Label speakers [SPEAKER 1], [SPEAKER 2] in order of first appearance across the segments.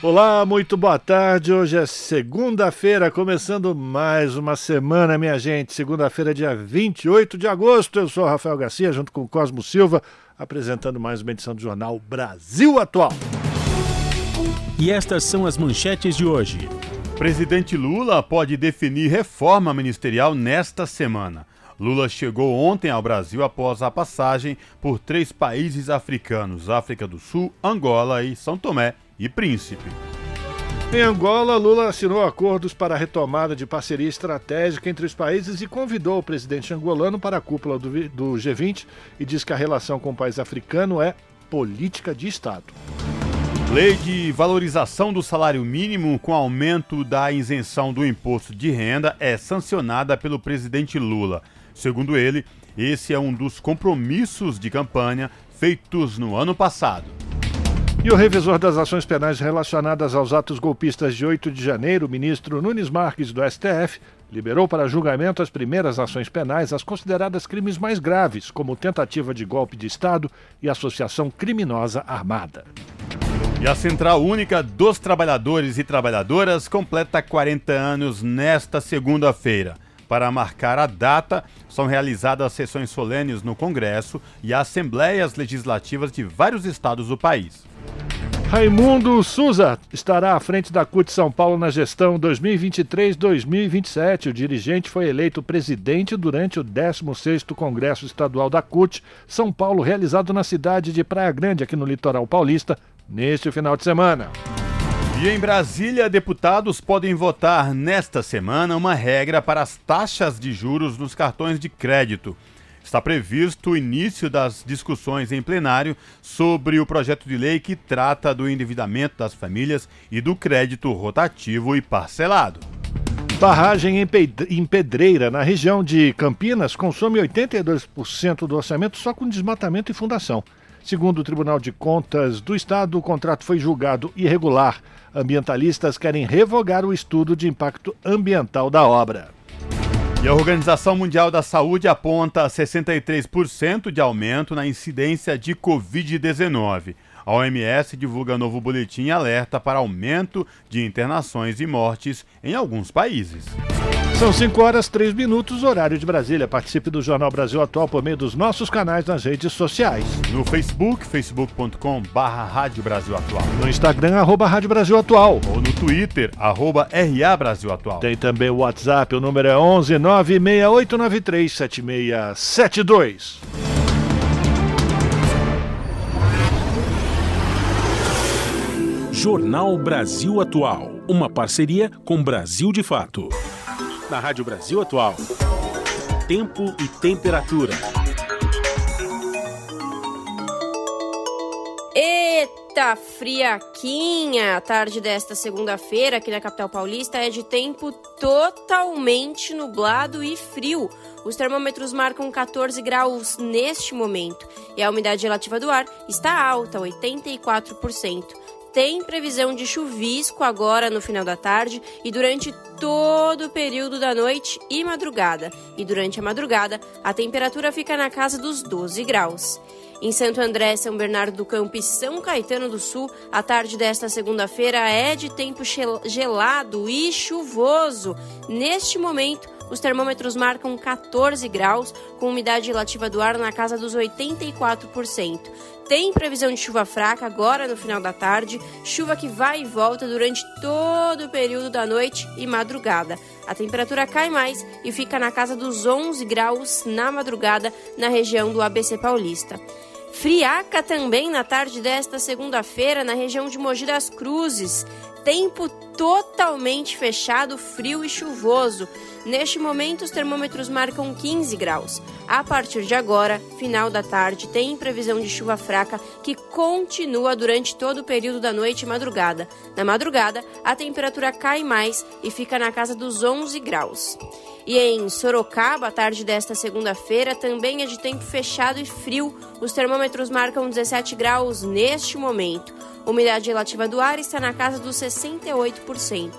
[SPEAKER 1] Olá, muito boa tarde. Hoje é segunda-feira, começando mais uma semana, minha gente. Segunda-feira, dia 28 de agosto. Eu sou Rafael Garcia, junto com Cosmo Silva, apresentando mais uma edição do jornal Brasil Atual.
[SPEAKER 2] E estas são as manchetes de hoje.
[SPEAKER 3] Presidente Lula pode definir reforma ministerial nesta semana. Lula chegou ontem ao Brasil após a passagem por três países africanos: África do Sul, Angola e São Tomé e Príncipe.
[SPEAKER 1] Em Angola, Lula assinou acordos para a retomada de parceria estratégica entre os países e convidou o presidente angolano para a cúpula do, do G20 e diz que a relação com o país africano é política de Estado.
[SPEAKER 3] Lei de valorização do salário mínimo com aumento da isenção do imposto de renda é sancionada pelo presidente Lula. Segundo ele, esse é um dos compromissos de campanha feitos no ano passado.
[SPEAKER 1] E o revisor das ações penais relacionadas aos atos golpistas de 8 de janeiro, ministro Nunes Marques do STF, liberou para julgamento as primeiras ações penais, as consideradas crimes mais graves, como tentativa de golpe de Estado e associação criminosa armada.
[SPEAKER 3] E a Central Única dos Trabalhadores e Trabalhadoras completa 40 anos nesta segunda-feira. Para marcar a data, são realizadas sessões solenes no Congresso e assembleias legislativas de vários estados do país.
[SPEAKER 1] Raimundo Souza estará à frente da CUT São Paulo na gestão 2023-2027. O dirigente foi eleito presidente durante o 16º Congresso Estadual da CUT São Paulo, realizado na cidade de Praia Grande, aqui no litoral paulista, neste final de semana.
[SPEAKER 3] E em Brasília, deputados podem votar nesta semana uma regra para as taxas de juros nos cartões de crédito. Está previsto o início das discussões em plenário sobre o projeto de lei que trata do endividamento das famílias e do crédito rotativo e parcelado.
[SPEAKER 1] Barragem em Pedreira, na região de Campinas, consome 82% do orçamento só com desmatamento e fundação. Segundo o Tribunal de Contas do Estado, o contrato foi julgado irregular. Ambientalistas querem revogar o estudo de impacto ambiental da obra.
[SPEAKER 3] A Organização Mundial da Saúde aponta 63% de aumento na incidência de Covid-19. A OMS divulga novo boletim alerta para aumento de internações e mortes em alguns países.
[SPEAKER 1] São 5 horas 3 minutos, horário de Brasília. Participe do Jornal Brasil Atual por meio dos nossos canais nas redes sociais.
[SPEAKER 3] No Facebook, facebook.com barra Rádio Brasil Atual.
[SPEAKER 1] No Instagram, arroba Rádio Brasil Atual.
[SPEAKER 3] Ou no Twitter, arroba RA Brasil Atual.
[SPEAKER 1] Tem também o WhatsApp, o número é 11 96893 7672.
[SPEAKER 2] Jornal Brasil Atual. Uma parceria com Brasil de Fato na Rádio Brasil Atual. Tempo e temperatura.
[SPEAKER 4] Eita, friaquinha! A tarde desta segunda-feira aqui na capital paulista é de tempo totalmente nublado e frio. Os termômetros marcam 14 graus neste momento e a umidade relativa do ar está alta, 84% tem previsão de chuvisco agora no final da tarde e durante todo o período da noite e madrugada. E durante a madrugada, a temperatura fica na casa dos 12 graus. Em Santo André, São Bernardo do Campo e São Caetano do Sul, a tarde desta segunda-feira é de tempo gelado e chuvoso. Neste momento, os termômetros marcam 14 graus, com umidade relativa do ar na casa dos 84%. Tem previsão de chuva fraca agora no final da tarde, chuva que vai e volta durante todo o período da noite e madrugada. A temperatura cai mais e fica na casa dos 11 graus na madrugada na região do ABC Paulista. Friaca também na tarde desta segunda-feira na região de Mogi das Cruzes Tempo totalmente fechado, frio e chuvoso. Neste momento, os termômetros marcam 15 graus. A partir de agora, final da tarde, tem previsão de chuva fraca que continua durante todo o período da noite e madrugada. Na madrugada, a temperatura cai mais e fica na casa dos 11 graus. E em Sorocaba, a tarde desta segunda-feira também é de tempo fechado e frio. Os termômetros marcam 17 graus neste momento. Umidade relativa do ar está na casa dos 68%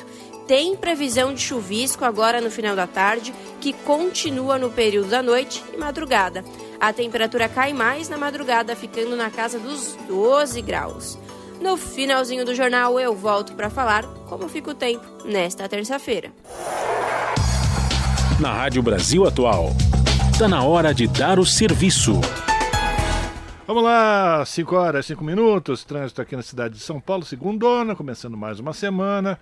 [SPEAKER 4] tem previsão de chuvisco agora no final da tarde, que continua no período da noite e madrugada. A temperatura cai mais na madrugada, ficando na casa dos 12 graus. No finalzinho do jornal, eu volto para falar como fica o tempo nesta terça-feira.
[SPEAKER 2] Na Rádio Brasil Atual, está na hora de dar o serviço.
[SPEAKER 1] Vamos lá, 5 horas, 5 minutos, trânsito aqui na cidade de São Paulo, segundona, começando mais uma semana.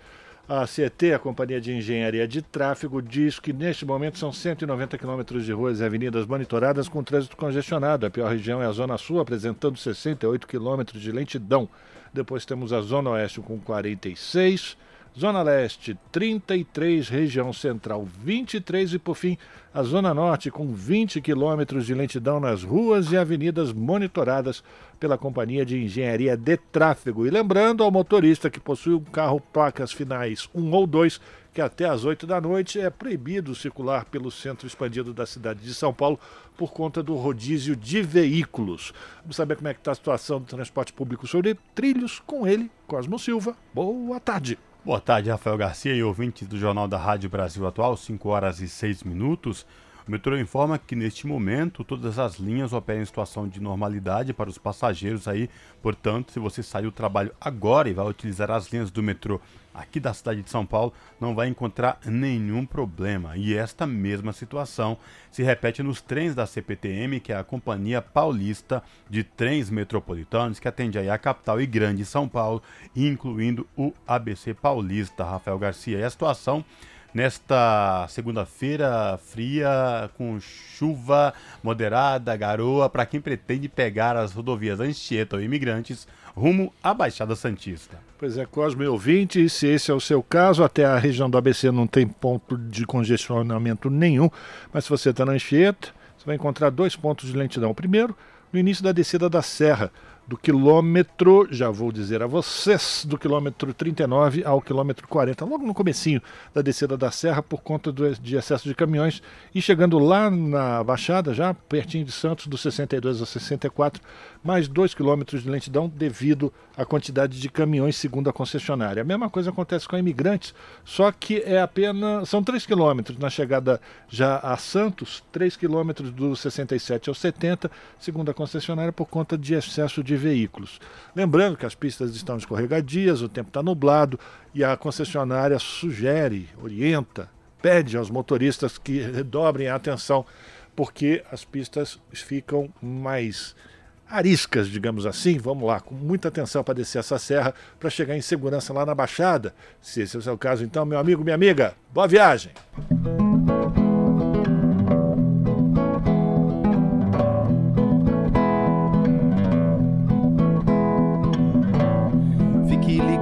[SPEAKER 1] A CET, a Companhia de Engenharia de Tráfego, diz que neste momento são 190 quilômetros de ruas e avenidas monitoradas com trânsito congestionado. A pior região é a Zona Sul, apresentando 68 quilômetros de lentidão. Depois temos a Zona Oeste com 46 Zona Leste, 33, região central, 23 e, por fim, a Zona Norte, com 20 quilômetros de lentidão nas ruas e avenidas monitoradas pela Companhia de Engenharia de Tráfego. E lembrando ao motorista que possui um carro placas finais 1 ou 2, que até às 8 da noite é proibido circular pelo centro expandido da cidade de São Paulo por conta do rodízio de veículos. Vamos saber como é que está a situação do transporte público sobre trilhos com ele, Cosmo Silva. Boa tarde.
[SPEAKER 3] Boa tarde, Rafael Garcia e ouvintes do Jornal da Rádio Brasil Atual, 5 horas e 6 minutos. O metrô informa que neste momento todas as linhas operam em situação de normalidade para os passageiros aí. Portanto, se você sair do trabalho agora e vai utilizar as linhas do metrô aqui da cidade de São Paulo, não vai encontrar nenhum problema. E esta mesma situação se repete nos trens da CPTM, que é a Companhia Paulista de Trens Metropolitanos, que atende aí a capital e grande São Paulo, incluindo o ABC Paulista, Rafael Garcia. E a situação nesta segunda-feira fria, com chuva moderada, garoa, para quem pretende pegar as rodovias Anchieta ou Imigrantes rumo à Baixada Santista.
[SPEAKER 1] Pois é, Cosme ouvinte, se esse é o seu caso, até a região do ABC não tem ponto de congestionamento nenhum, mas se você está na Anchieta, você vai encontrar dois pontos de lentidão. O primeiro, no início da descida da serra, do quilômetro, já vou dizer a vocês, do quilômetro 39 ao quilômetro 40, logo no comecinho da descida da serra por conta do, de excesso de caminhões e chegando lá na Baixada, já pertinho de Santos, do 62 ao 64, mais 2 quilômetros de lentidão devido à quantidade de caminhões segundo a concessionária. A mesma coisa acontece com imigrantes, só que é apenas, são 3 quilômetros na chegada já a Santos, 3 quilômetros do 67 ao 70, segundo a concessionária, por conta de excesso de veículos. Lembrando que as pistas estão escorregadias, o tempo está nublado e a concessionária sugere, orienta, pede aos motoristas que redobrem a atenção, porque as pistas ficam mais ariscas, digamos assim. Vamos lá, com muita atenção para descer essa serra para chegar em segurança lá na Baixada. Se esse é o seu caso, então, meu amigo, minha amiga, boa viagem!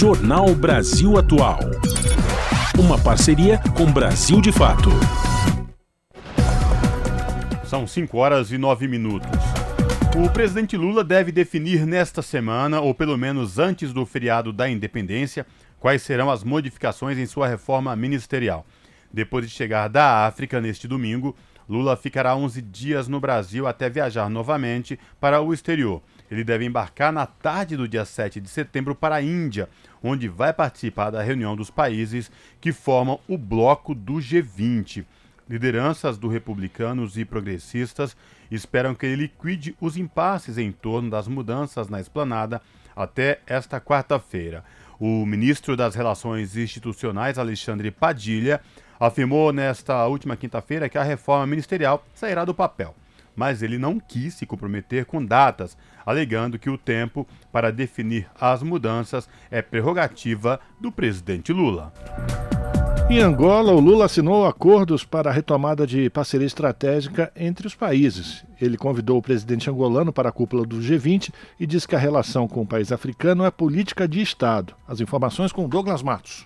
[SPEAKER 2] Jornal Brasil Atual. Uma parceria com Brasil de Fato.
[SPEAKER 3] São 5 horas e 9 minutos. O presidente Lula deve definir nesta semana, ou pelo menos antes do feriado da independência, quais serão as modificações em sua reforma ministerial. Depois de chegar da África neste domingo, Lula ficará 11 dias no Brasil até viajar novamente para o exterior. Ele deve embarcar na tarde do dia 7 de setembro para a Índia, onde vai participar da reunião dos países que formam o bloco do G20. Lideranças do republicanos e progressistas esperam que ele liquide os impasses em torno das mudanças na esplanada até esta quarta-feira. O ministro das Relações Institucionais, Alexandre Padilha, afirmou nesta última quinta-feira que a reforma ministerial sairá do papel. Mas ele não quis se comprometer com datas, alegando que o tempo para definir as mudanças é prerrogativa do presidente Lula.
[SPEAKER 1] Em Angola, o Lula assinou acordos para a retomada de parceria estratégica entre os países. Ele convidou o presidente angolano para a cúpula do G20 e disse que a relação com o país africano é política de Estado. As informações com Douglas Matos.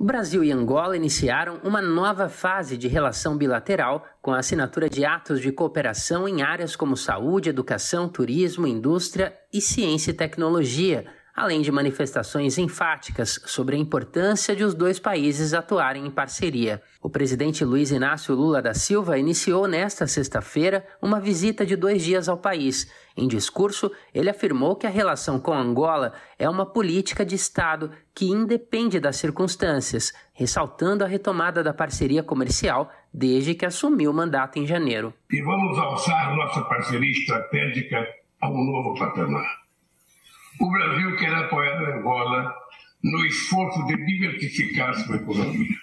[SPEAKER 5] O Brasil e Angola iniciaram uma nova fase de relação bilateral com a assinatura de atos de cooperação em áreas como saúde, educação, turismo, indústria e ciência e tecnologia além de manifestações enfáticas sobre a importância de os dois países atuarem em parceria. O presidente Luiz Inácio Lula da Silva iniciou nesta sexta-feira uma visita de dois dias ao país. Em discurso, ele afirmou que a relação com Angola é uma política de Estado que independe das circunstâncias, ressaltando a retomada da parceria comercial desde que assumiu o mandato em janeiro.
[SPEAKER 6] E vamos alçar nossa parceria estratégica a um novo patamar. O Brasil quer apoiar Angola no esforço de diversificar sua economia.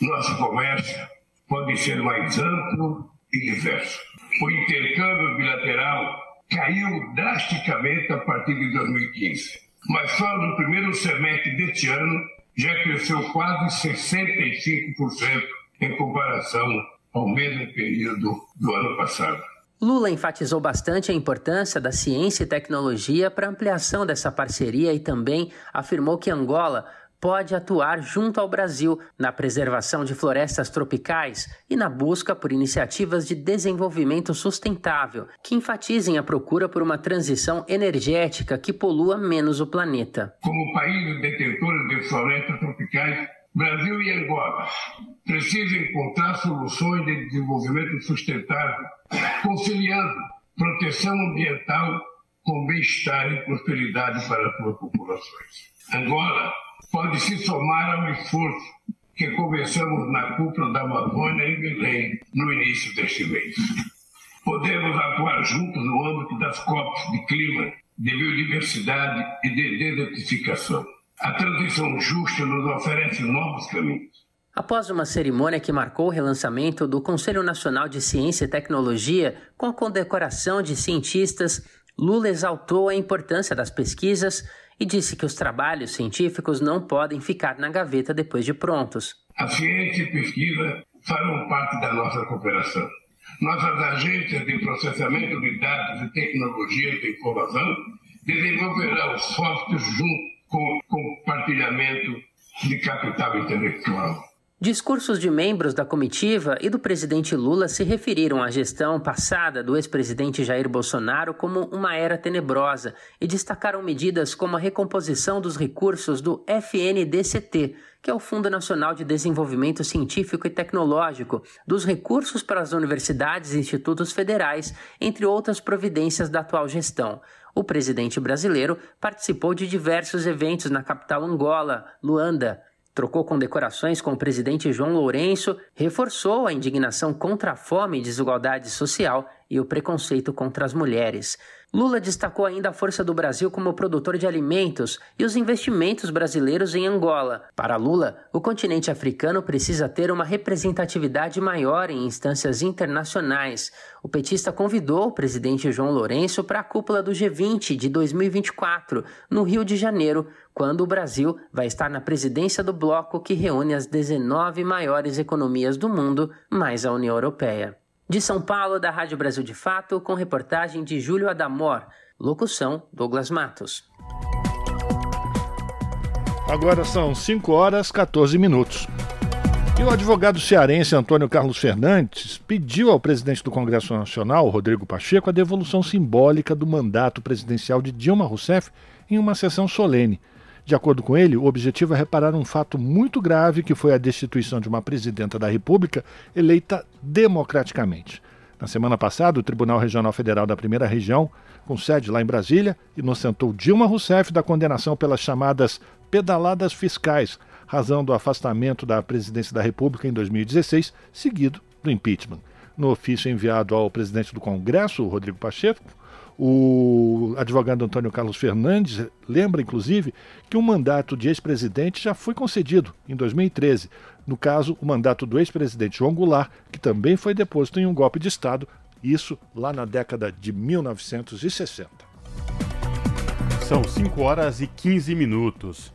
[SPEAKER 6] Nosso comércio pode ser mais amplo e diverso. O intercâmbio bilateral caiu drasticamente a partir de 2015, mas só no primeiro semestre deste ano já cresceu quase 65% em comparação ao mesmo período do ano passado.
[SPEAKER 5] Lula enfatizou bastante a importância da ciência e tecnologia para a ampliação dessa parceria e também afirmou que Angola pode atuar junto ao Brasil na preservação de florestas tropicais e na busca por iniciativas de desenvolvimento sustentável que enfatizem a procura por uma transição energética que polua menos o planeta.
[SPEAKER 6] Como país detentor de florestas tropicais, Brasil e Angola precisam encontrar soluções de desenvolvimento sustentável, conciliando proteção ambiental com bem-estar e prosperidade para as suas populações. Angola pode se somar ao esforço que começamos na cúpula da Amazônia em Belém no início deste mês. Podemos atuar juntos no âmbito das COPs de clima, de biodiversidade e de desertificação. A transição justa nos oferece novos caminhos.
[SPEAKER 5] Após uma cerimônia que marcou o relançamento do Conselho Nacional de Ciência e Tecnologia com a condecoração de cientistas, Lula exaltou a importância das pesquisas e disse que os trabalhos científicos não podem ficar na gaveta depois de prontos.
[SPEAKER 6] A ciência e pesquisa farão parte da nossa cooperação. Nossas agências de processamento de dados e tecnologias de informação desenvolverão softwares junto com compartilhamento de capital intelectual.
[SPEAKER 5] Discursos de membros da comitiva e do presidente Lula se referiram à gestão passada do ex-presidente Jair Bolsonaro como uma era tenebrosa e destacaram medidas como a recomposição dos recursos do FNDCT, que é o Fundo Nacional de Desenvolvimento Científico e Tecnológico, dos recursos para as universidades e institutos federais, entre outras providências da atual gestão. O presidente brasileiro participou de diversos eventos na capital Angola, Luanda. Trocou condecorações com o presidente João Lourenço, reforçou a indignação contra a fome e desigualdade social e o preconceito contra as mulheres. Lula destacou ainda a força do Brasil como produtor de alimentos e os investimentos brasileiros em Angola. Para Lula, o continente africano precisa ter uma representatividade maior em instâncias internacionais. O petista convidou o presidente João Lourenço para a cúpula do G20 de 2024, no Rio de Janeiro, quando o Brasil vai estar na presidência do bloco que reúne as 19 maiores economias do mundo, mais a União Europeia. De São Paulo, da Rádio Brasil de Fato, com reportagem de Júlio Adamor. Locução: Douglas Matos.
[SPEAKER 1] Agora são 5 horas 14 minutos. E o advogado cearense Antônio Carlos Fernandes pediu ao presidente do Congresso Nacional, Rodrigo Pacheco, a devolução simbólica do mandato presidencial de Dilma Rousseff em uma sessão solene. De acordo com ele, o objetivo é reparar um fato muito grave que foi a destituição de uma presidenta da República eleita democraticamente. Na semana passada, o Tribunal Regional Federal da Primeira Região, com sede lá em Brasília, inocentou Dilma Rousseff da condenação pelas chamadas pedaladas fiscais, razão do afastamento da presidência da República em 2016, seguido do impeachment. No ofício enviado ao presidente do Congresso, Rodrigo Pacheco, O advogado Antônio Carlos Fernandes lembra, inclusive, que um mandato de ex-presidente já foi concedido em 2013. No caso, o mandato do ex-presidente João Goulart, que também foi deposto em um golpe de Estado, isso lá na década de 1960.
[SPEAKER 3] São 5 horas e 15 minutos.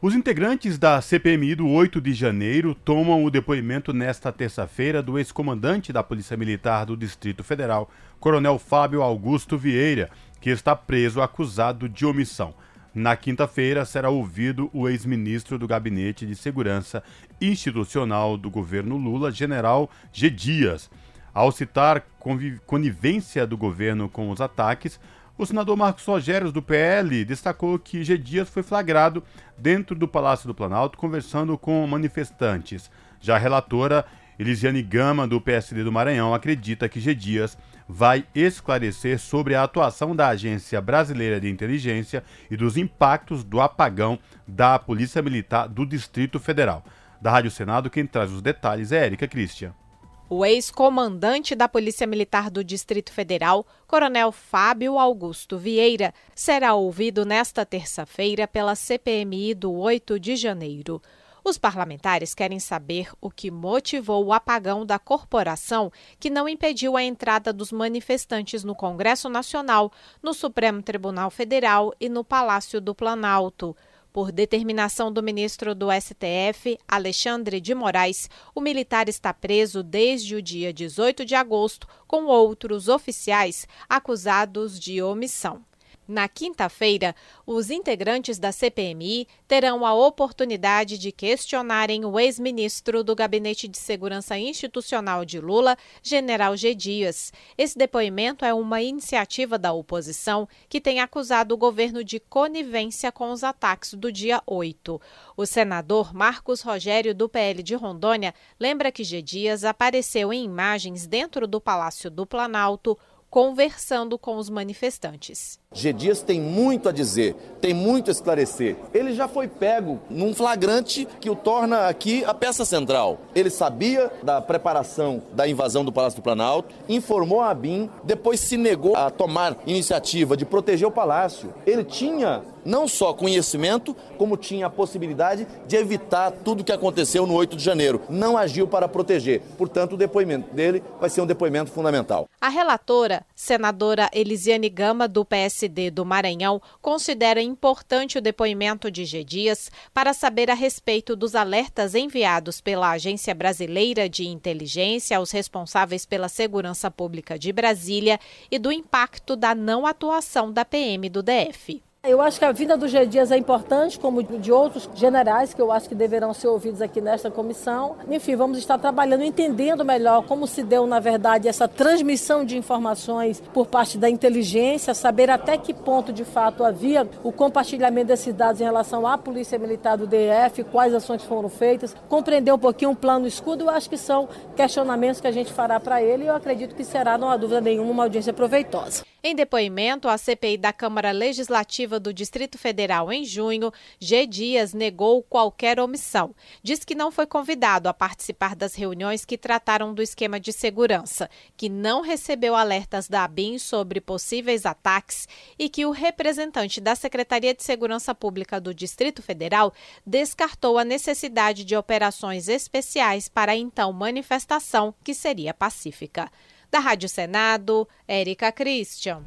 [SPEAKER 3] Os integrantes da CPMI do 8 de janeiro tomam o depoimento nesta terça-feira do ex-comandante da Polícia Militar do Distrito Federal, Coronel Fábio Augusto Vieira, que está preso acusado de omissão. Na quinta-feira será ouvido o ex-ministro do Gabinete de Segurança Institucional do governo Lula, General G. Dias. Ao citar conivência do governo com os ataques, o senador Marcos Rogério, do PL, destacou que G. Dias foi flagrado dentro do Palácio do Planalto conversando com manifestantes. Já a relatora Elisiane Gama, do PSD do Maranhão, acredita que G. Dias vai esclarecer sobre a atuação da Agência Brasileira de Inteligência e dos impactos do apagão da Polícia Militar do Distrito Federal. Da Rádio Senado, quem traz os detalhes é Érica Christian.
[SPEAKER 7] O ex-comandante da Polícia Militar do Distrito Federal, Coronel Fábio Augusto Vieira, será ouvido nesta terça-feira pela CPMI do 8 de janeiro. Os parlamentares querem saber o que motivou o apagão da corporação que não impediu a entrada dos manifestantes no Congresso Nacional, no Supremo Tribunal Federal e no Palácio do Planalto. Por determinação do ministro do STF, Alexandre de Moraes, o militar está preso desde o dia 18 de agosto com outros oficiais acusados de omissão. Na quinta-feira, os integrantes da CPMI terão a oportunidade de questionarem o ex-ministro do Gabinete de Segurança Institucional de Lula, General G. Dias. Esse depoimento é uma iniciativa da oposição que tem acusado o governo de conivência com os ataques do dia 8. O senador Marcos Rogério, do PL de Rondônia, lembra que G. Dias apareceu em imagens dentro do Palácio do Planalto conversando com os manifestantes.
[SPEAKER 8] G. Dias tem muito a dizer, tem muito a esclarecer. Ele já foi pego num flagrante que o torna aqui a peça central. Ele sabia da preparação da invasão do Palácio do Planalto, informou a ABIN, depois se negou a tomar iniciativa de proteger o palácio. Ele tinha não só conhecimento, como tinha a possibilidade de evitar tudo o que aconteceu no 8 de janeiro. Não agiu para proteger. Portanto, o depoimento dele vai ser um depoimento fundamental.
[SPEAKER 7] A relatora, senadora Elisiane Gama, do PSD do Maranhão, considera importante o depoimento de G. Dias para saber a respeito dos alertas enviados pela Agência Brasileira de Inteligência aos responsáveis pela segurança pública de Brasília e do impacto da não atuação da PM do DF.
[SPEAKER 9] Eu acho que a vida do G. Dias é importante, como de outros generais que eu acho que deverão ser ouvidos aqui nesta comissão. Enfim, vamos estar trabalhando, entendendo melhor como se deu, na verdade, essa transmissão de informações por parte da inteligência, saber até que ponto, de fato, havia o compartilhamento desses dados em relação à Polícia Militar do DF, quais ações foram feitas, compreender um pouquinho o plano escudo. Eu acho que são questionamentos que a gente fará para ele e eu acredito que será, não há dúvida nenhuma, uma audiência proveitosa.
[SPEAKER 7] Em depoimento à CPI da Câmara Legislativa do Distrito Federal em junho, G. Dias negou qualquer omissão. Diz que não foi convidado a participar das reuniões que trataram do esquema de segurança, que não recebeu alertas da ABIN sobre possíveis ataques e que o representante da Secretaria de Segurança Pública do Distrito Federal descartou a necessidade de operações especiais para a então manifestação, que seria pacífica. Da Rádio Senado, Érica Christian.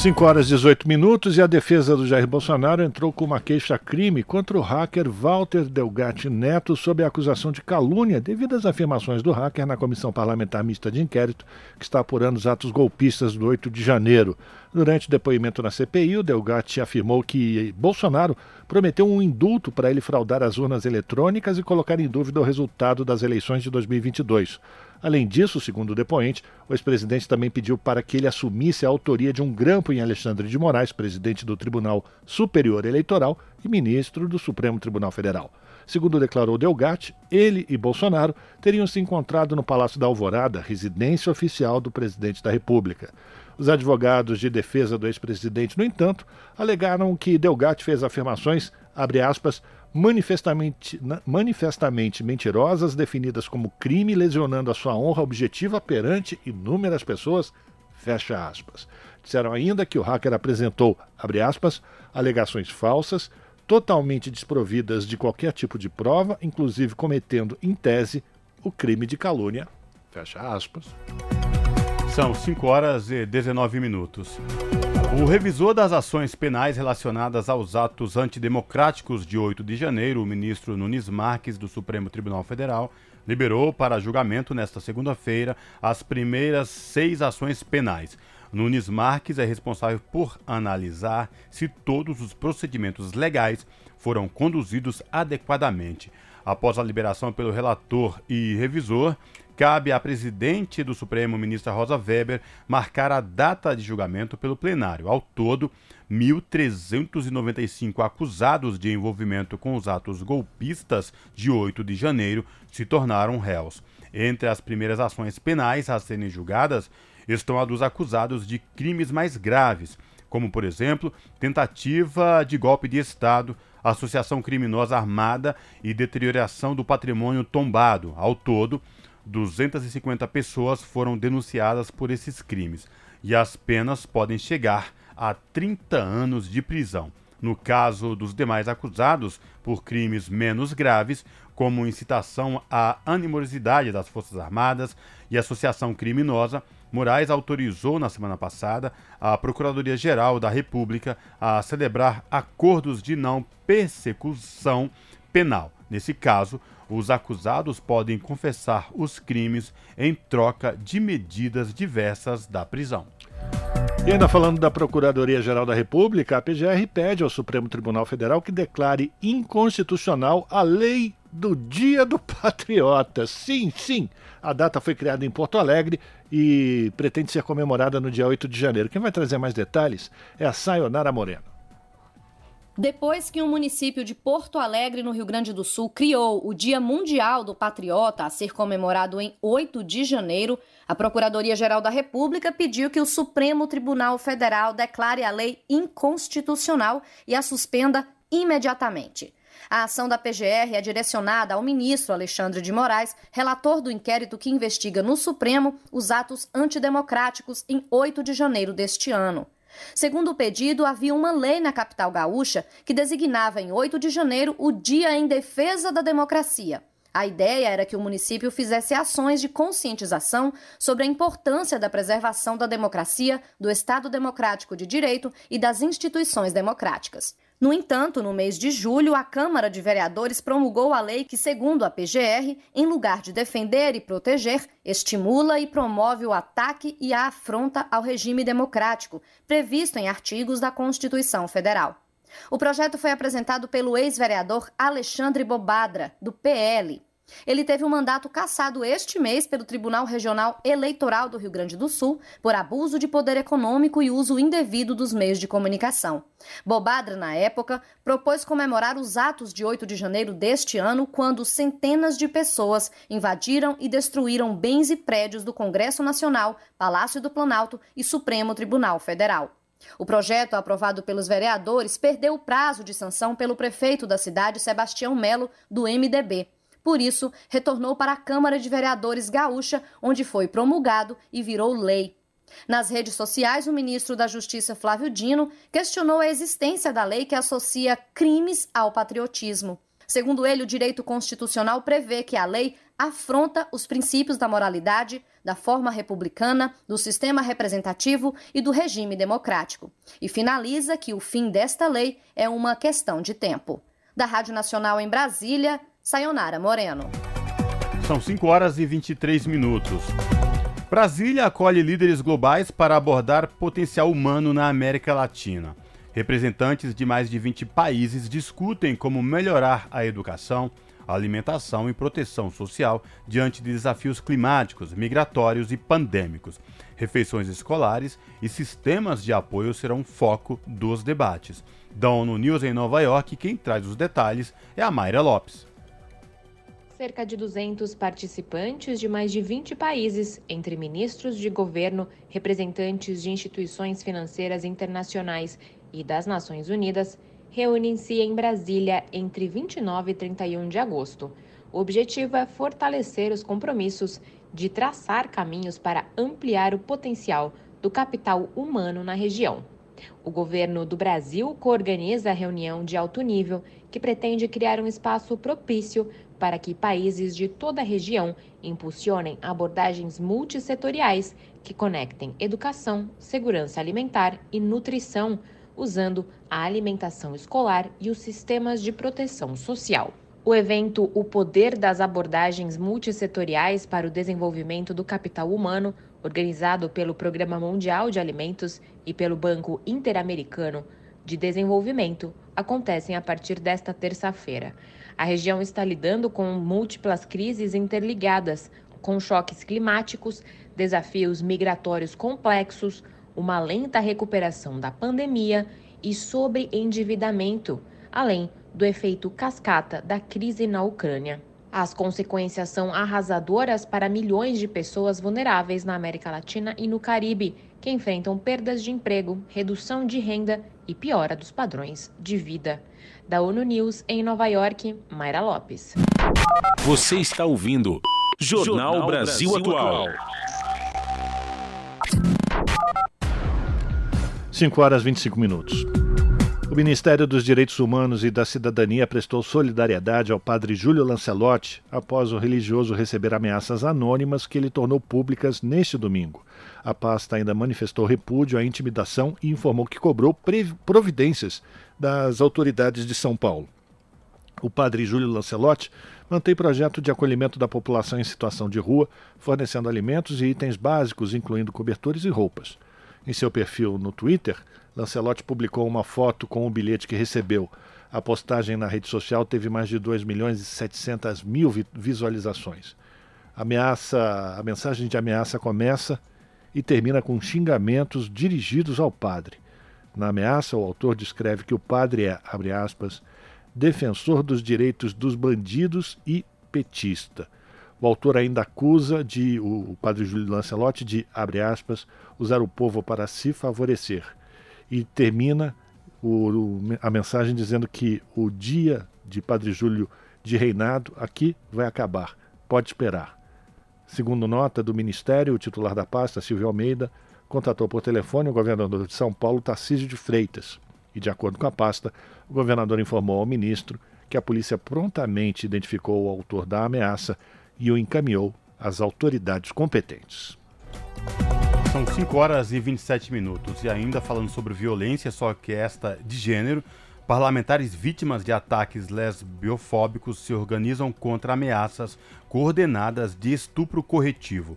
[SPEAKER 1] 5 horas e 18 minutos e a defesa do Jair Bolsonaro entrou com uma queixa-crime contra o hacker Walter Delgatti Neto sob a acusação de calúnia devido às afirmações do hacker na Comissão Parlamentar Mista de Inquérito que está apurando os atos golpistas do 8 de janeiro. Durante o depoimento na CPI, o Delgatti afirmou que Bolsonaro prometeu um indulto para ele fraudar as urnas eletrônicas e colocar em dúvida o resultado das eleições de 2022. Além disso, segundo o depoente, o ex-presidente também pediu para que ele assumisse a autoria de um grampo em Alexandre de Moraes, presidente do Tribunal Superior Eleitoral e ministro do Supremo Tribunal Federal. Segundo declarou Delgatti, ele e Bolsonaro teriam se encontrado no Palácio da Alvorada, residência oficial do presidente da República. Os advogados de defesa do ex-presidente, no entanto, alegaram que Delgatti fez afirmações, abre aspas, manifestamente, manifestamente mentirosas, definidas como crime, lesionando a sua honra objetiva perante inúmeras pessoas, fecha aspas. Disseram ainda que o hacker apresentou, abre aspas, alegações falsas, totalmente desprovidas de qualquer tipo de prova, inclusive cometendo, em tese, o crime de calúnia. Fecha aspas.
[SPEAKER 3] São 5 horas e 19 minutos. O revisor das ações penais relacionadas aos atos antidemocráticos de 8 de janeiro, o ministro Nunes Marques, do Supremo Tribunal Federal, liberou para julgamento nesta segunda-feira as primeiras seis ações penais. Nunes Marques é responsável por analisar se todos os procedimentos legais foram conduzidos adequadamente. Após a liberação pelo relator e revisor, cabe à presidente do Supremo, ministra Rosa Weber, marcar a data de julgamento pelo plenário. Ao todo, 1.395 acusados de envolvimento com os atos golpistas de 8 de janeiro se tornaram réus. Entre as primeiras ações penais a serem julgadas estão a dos acusados de crimes mais graves, como, por exemplo, tentativa de golpe de Estado, associação criminosa armada e deterioração do patrimônio tombado. Ao todo, 250 pessoas foram denunciadas por esses crimes e as penas podem chegar a 30 anos de prisão. No caso dos demais acusados por crimes menos graves, como incitação à animosidade das Forças Armadas e associação criminosa, Moraes autorizou na semana passada a Procuradoria-Geral da República a celebrar acordos de não persecução penal. Nesse caso, os acusados podem confessar os crimes em troca de medidas diversas da prisão.
[SPEAKER 1] E ainda falando da Procuradoria-Geral da República, a PGR pede ao Supremo Tribunal Federal que declare inconstitucional a lei do Dia do Patriota. Sim, sim, a data foi criada em Porto Alegre e pretende ser comemorada no dia 8 de janeiro. Quem vai trazer mais detalhes é a Sayonara Moreno.
[SPEAKER 10] Depois que o município de Porto Alegre, no Rio Grande do Sul, criou o Dia Mundial do Patriota, a ser comemorado em 8 de janeiro, a Procuradoria-Geral da República pediu que o Supremo Tribunal Federal declare a lei inconstitucional e a suspenda imediatamente. A ação da PGR é direcionada ao ministro Alexandre de Moraes, relator do inquérito que investiga no Supremo os atos antidemocráticos em 8 de janeiro deste ano. Segundo o pedido, havia uma lei na capital gaúcha que designava em 8 de janeiro o Dia em Defesa da Democracia. A ideia era que o município fizesse ações de conscientização sobre a importância da preservação da democracia, do Estado Democrático de Direito e das instituições democráticas. No entanto, no mês de julho, a Câmara de Vereadores promulgou a lei que, segundo a PGR, em lugar de defender e proteger, estimula e promove o ataque e a afronta ao regime democrático, previsto em artigos da Constituição Federal. O projeto foi apresentado pelo ex-vereador Alexandre Bobadra, do PL. Ele teve um mandato cassado este mês pelo Tribunal Regional Eleitoral do Rio Grande do Sul por abuso de poder econômico e uso indevido dos meios de comunicação. Bobadra, na época, propôs comemorar os atos de 8 de janeiro deste ano, quando centenas de pessoas invadiram e destruíram bens e prédios do Congresso Nacional, Palácio do Planalto e Supremo Tribunal Federal. O projeto, aprovado pelos vereadores, perdeu o prazo de sanção pelo prefeito da cidade, Sebastião Melo, do MDB. Por isso, retornou para a Câmara de Vereadores Gaúcha, onde foi promulgado e virou lei. Nas redes sociais, o ministro da Justiça Flávio Dino questionou a existência da lei que associa crimes ao patriotismo. Segundo ele, o direito constitucional prevê que a lei afronta os princípios da moralidade, da forma republicana, do sistema representativo e do regime democrático. E finaliza que o fim desta lei é uma questão de tempo. Da Rádio Nacional em Brasília, Sayonara Moreno.
[SPEAKER 3] São 5 horas e 23 minutos. Brasília acolhe líderes globais para abordar potencial humano na América Latina. Representantes de mais de 20 países discutem como melhorar a educação, a alimentação e proteção social diante de desafios climáticos, migratórios e pandêmicos. Refeições escolares e sistemas de apoio serão foco dos debates. Da ONU News em Nova York, quem traz os detalhes é a Mayra Lopes
[SPEAKER 11] cerca de 200 participantes de mais de 20 países, entre ministros de governo, representantes de instituições financeiras internacionais e das Nações Unidas, reúnem-se em Brasília entre 29 e 31 de agosto. O objetivo é fortalecer os compromissos de traçar caminhos para ampliar o potencial
[SPEAKER 12] do capital humano na região. O governo do Brasil coorganiza a reunião de alto nível que pretende criar um espaço propício para que países de toda a região impulsionem abordagens multissetoriais que conectem educação, segurança alimentar e nutrição, usando a alimentação escolar e os sistemas de proteção social. O evento O Poder das Abordagens Multissetoriais para o Desenvolvimento do Capital Humano, organizado pelo Programa Mundial de Alimentos e pelo Banco Interamericano de Desenvolvimento, acontecem a partir desta terça-feira. A região está lidando com múltiplas crises interligadas, com choques climáticos, desafios migratórios complexos, uma lenta recuperação da pandemia e sobreendividamento, além do efeito cascata da crise na Ucrânia. As consequências são arrasadoras para milhões de pessoas vulneráveis na América Latina e no Caribe, que enfrentam perdas de emprego, redução de renda e piora dos padrões de vida. Da ONU News em Nova York, Mayra Lopes.
[SPEAKER 2] Você está ouvindo Jornal, Jornal Brasil, Brasil Atual.
[SPEAKER 1] 5 horas 25 minutos. O Ministério dos Direitos Humanos e da Cidadania prestou solidariedade ao padre Júlio Lancelotti após o religioso receber ameaças anônimas que ele tornou públicas neste domingo. A pasta ainda manifestou repúdio à intimidação e informou que cobrou providências das autoridades de São Paulo. O padre Júlio Lancelotti mantém projeto de acolhimento da população em situação de rua, fornecendo alimentos e itens básicos, incluindo cobertores e roupas. Em seu perfil no Twitter, Lancelotti publicou uma foto com o bilhete que recebeu. A postagem na rede social teve mais de 2 milhões e 700 mil visualizações. Ameaça, a mensagem de ameaça começa e termina com xingamentos dirigidos ao padre. Na ameaça, o autor descreve que o padre é, abre aspas, defensor dos direitos dos bandidos e petista. O autor ainda acusa de o, o padre Júlio Lancelotti de, abre aspas, usar o povo para se favorecer e termina o, a mensagem dizendo que o dia de Padre Júlio de reinado aqui vai acabar. Pode esperar. Segundo nota do Ministério, o titular da pasta, Silvio Almeida, contatou por telefone o governador de São Paulo, Tarcísio de Freitas. E, de acordo com a pasta, o governador informou ao ministro que a polícia prontamente identificou o autor da ameaça e o encaminhou às autoridades competentes.
[SPEAKER 3] São 5 horas e 27 minutos. E ainda falando sobre violência, só que esta de gênero, parlamentares vítimas de ataques lesbiofóbicos se organizam contra ameaças coordenadas de estupro corretivo.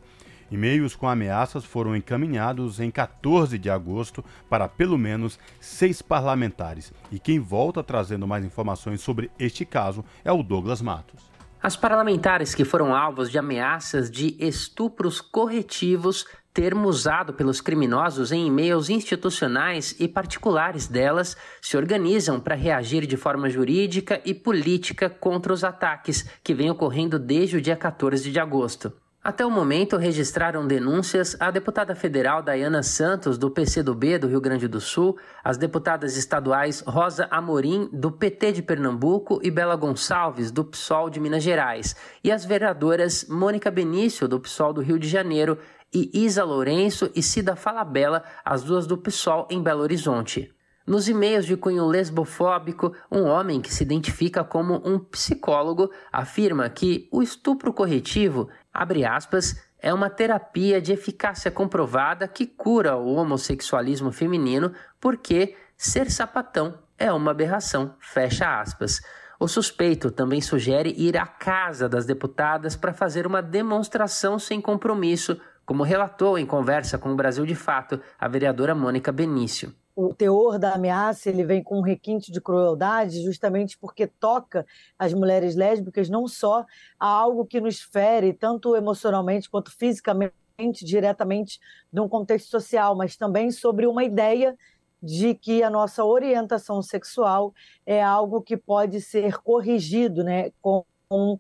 [SPEAKER 3] E-mails com ameaças foram encaminhados em 14 de agosto para pelo menos seis parlamentares. E quem volta trazendo mais informações sobre este caso é o Douglas Matos.
[SPEAKER 5] As parlamentares que foram alvos de ameaças de estupros corretivos termo usado pelos criminosos em e-mails institucionais e particulares delas, se organizam para reagir de forma jurídica e política contra os ataques que vêm ocorrendo desde o dia 14 de agosto. Até o momento, registraram denúncias a deputada federal Dayana Santos, do PCdoB do Rio Grande do Sul, as deputadas estaduais Rosa Amorim, do PT de Pernambuco, e Bela Gonçalves, do PSOL de Minas Gerais, e as vereadoras Mônica Benício, do PSOL do Rio de Janeiro, e Isa Lourenço e Cida Falabella, as duas do PSOL em Belo Horizonte. Nos e-mails de cunho lesbofóbico, um homem que se identifica como um psicólogo afirma que o estupro corretivo, abre aspas, é uma terapia de eficácia comprovada que cura o homossexualismo feminino porque ser sapatão é uma aberração, fecha aspas. O suspeito também sugere ir à casa das deputadas para fazer uma demonstração sem compromisso como relatou em conversa com o Brasil de Fato a vereadora Mônica Benício.
[SPEAKER 13] O teor da ameaça ele vem com um requinte de crueldade, justamente porque toca as mulheres lésbicas não só a algo que nos fere, tanto emocionalmente quanto fisicamente, diretamente num contexto social, mas também sobre uma ideia de que a nossa orientação sexual é algo que pode ser corrigido né, com um,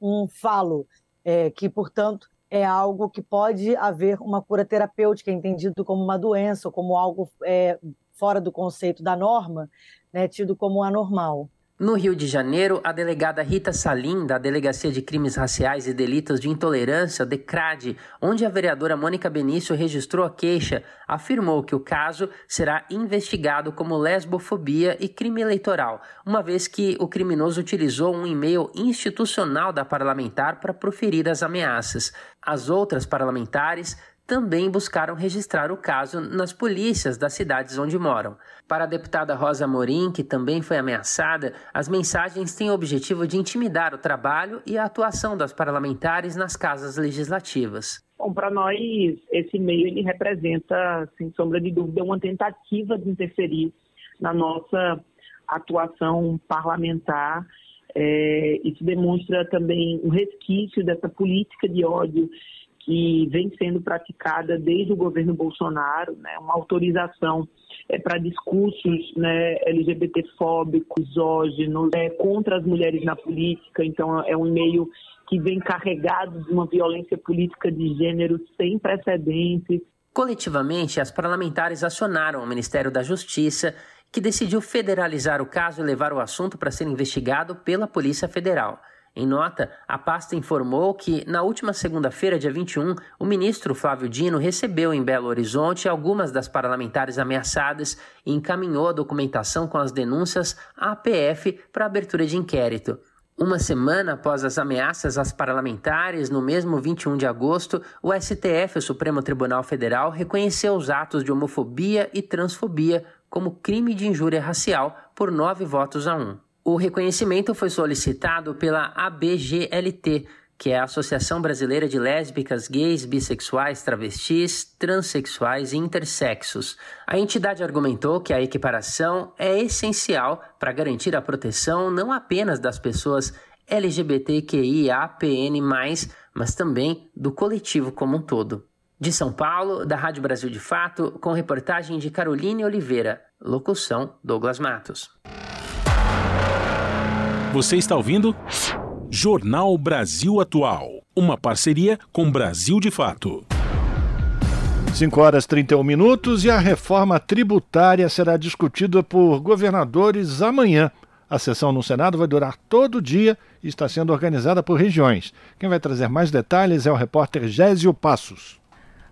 [SPEAKER 13] um, falo, é, que, portanto, é algo que pode haver uma cura terapêutica, entendido como uma doença, ou como algo é, fora do conceito da norma, né, tido como anormal.
[SPEAKER 5] No Rio de Janeiro, a delegada Rita Salim, da Delegacia de Crimes Raciais e Delitos de Intolerância, DECRAD, onde a vereadora Mônica Benício registrou a queixa, afirmou que o caso será investigado como lesbofobia e crime eleitoral, uma vez que o criminoso utilizou um e-mail institucional da parlamentar para proferir as ameaças. As outras parlamentares também buscaram registrar o caso nas polícias das cidades onde moram. Para a deputada Rosa Morim, que também foi ameaçada, as mensagens têm o objetivo de intimidar o trabalho e a atuação das parlamentares nas casas legislativas.
[SPEAKER 14] Bom, para nós, esse meio ele representa, sem sombra de dúvida, uma tentativa de interferir na nossa atuação parlamentar. É, isso demonstra também um resquício dessa política de ódio que vem sendo praticada desde o governo Bolsonaro, né, uma autorização é, para discursos né, LGBTfóbicos, misóginos, é, contra as mulheres na política. Então, é um e-mail que vem carregado de uma violência política de gênero sem precedentes.
[SPEAKER 5] Coletivamente, as parlamentares acionaram o Ministério da Justiça, que decidiu federalizar o caso e levar o assunto para ser investigado pela Polícia Federal. Em nota, a pasta informou que, na última segunda-feira, dia 21, o ministro Flávio Dino recebeu em Belo Horizonte algumas das parlamentares ameaçadas e encaminhou a documentação com as denúncias à APF para abertura de inquérito. Uma semana após as ameaças às parlamentares, no mesmo 21 de agosto, o STF, o Supremo Tribunal Federal, reconheceu os atos de homofobia e transfobia como crime de injúria racial por nove votos a um. O reconhecimento foi solicitado pela ABGLT, que é a Associação Brasileira de Lésbicas, Gays, Bissexuais, Travestis, Transsexuais e Intersexos. A entidade argumentou que a equiparação é essencial para garantir a proteção não apenas das pessoas LGBTQIAPN+, mas também do coletivo como um todo. De São Paulo, da Rádio Brasil de Fato, com reportagem de Caroline Oliveira. Locução: Douglas Matos.
[SPEAKER 2] Você está ouvindo? Jornal Brasil Atual. Uma parceria com Brasil de Fato.
[SPEAKER 1] 5 horas 31 minutos e a reforma tributária será discutida por governadores amanhã. A sessão no Senado vai durar todo o dia e está sendo organizada por regiões. Quem vai trazer mais detalhes é o repórter Gésio Passos.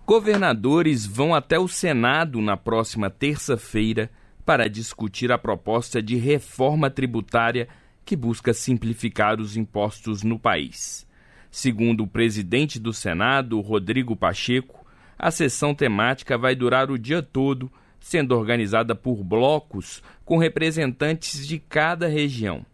[SPEAKER 15] Governadores vão até o Senado na próxima terça-feira para discutir a proposta de reforma tributária que busca simplificar os impostos no país. Segundo o presidente do Senado, Rodrigo Pacheco, a sessão temática vai durar o dia todo, sendo organizada por blocos com representantes de cada região.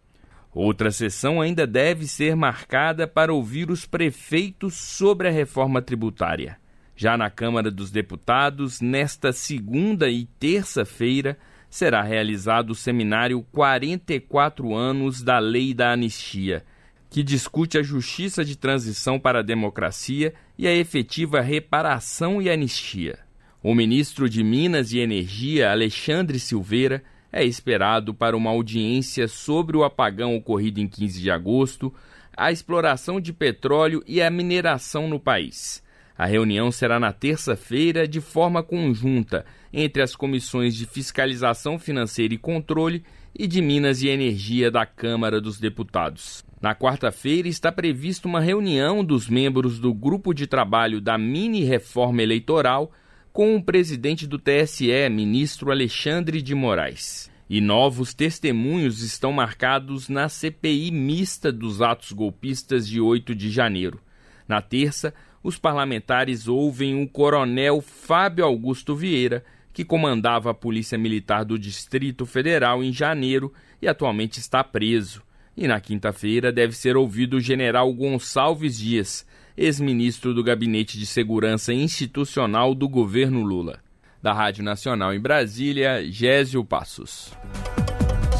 [SPEAKER 15] Outra sessão ainda deve ser marcada para ouvir os prefeitos sobre a reforma tributária. Já na Câmara dos Deputados, nesta segunda e terça-feira, será realizado o seminário 44 anos da Lei da Anistia, que discute a justiça de transição para a democracia e a efetiva reparação e anistia. O ministro de Minas e Energia, Alexandre Silveira, é esperado para uma audiência sobre o apagão ocorrido em 15 de agosto, a exploração de petróleo e a mineração no país. A reunião será na terça-feira de forma conjunta entre as comissões de Fiscalização Financeira e Controle e de Minas e Energia da Câmara dos Deputados. Na quarta-feira está prevista uma reunião dos membros do grupo de trabalho da mini reforma eleitoral com o presidente do TSE, ministro Alexandre de Moraes. E novos testemunhos estão marcados na CPI mista dos atos golpistas de 8 de janeiro. Na terça, os parlamentares ouvem o coronel Fábio Augusto Vieira, que comandava a Polícia Militar do Distrito Federal em janeiro e atualmente está preso. E na quinta-feira deve ser ouvido o general Gonçalves Dias, ex-ministro do Gabinete de Segurança Institucional do governo Lula. Da Rádio Nacional em Brasília, Gésio Passos.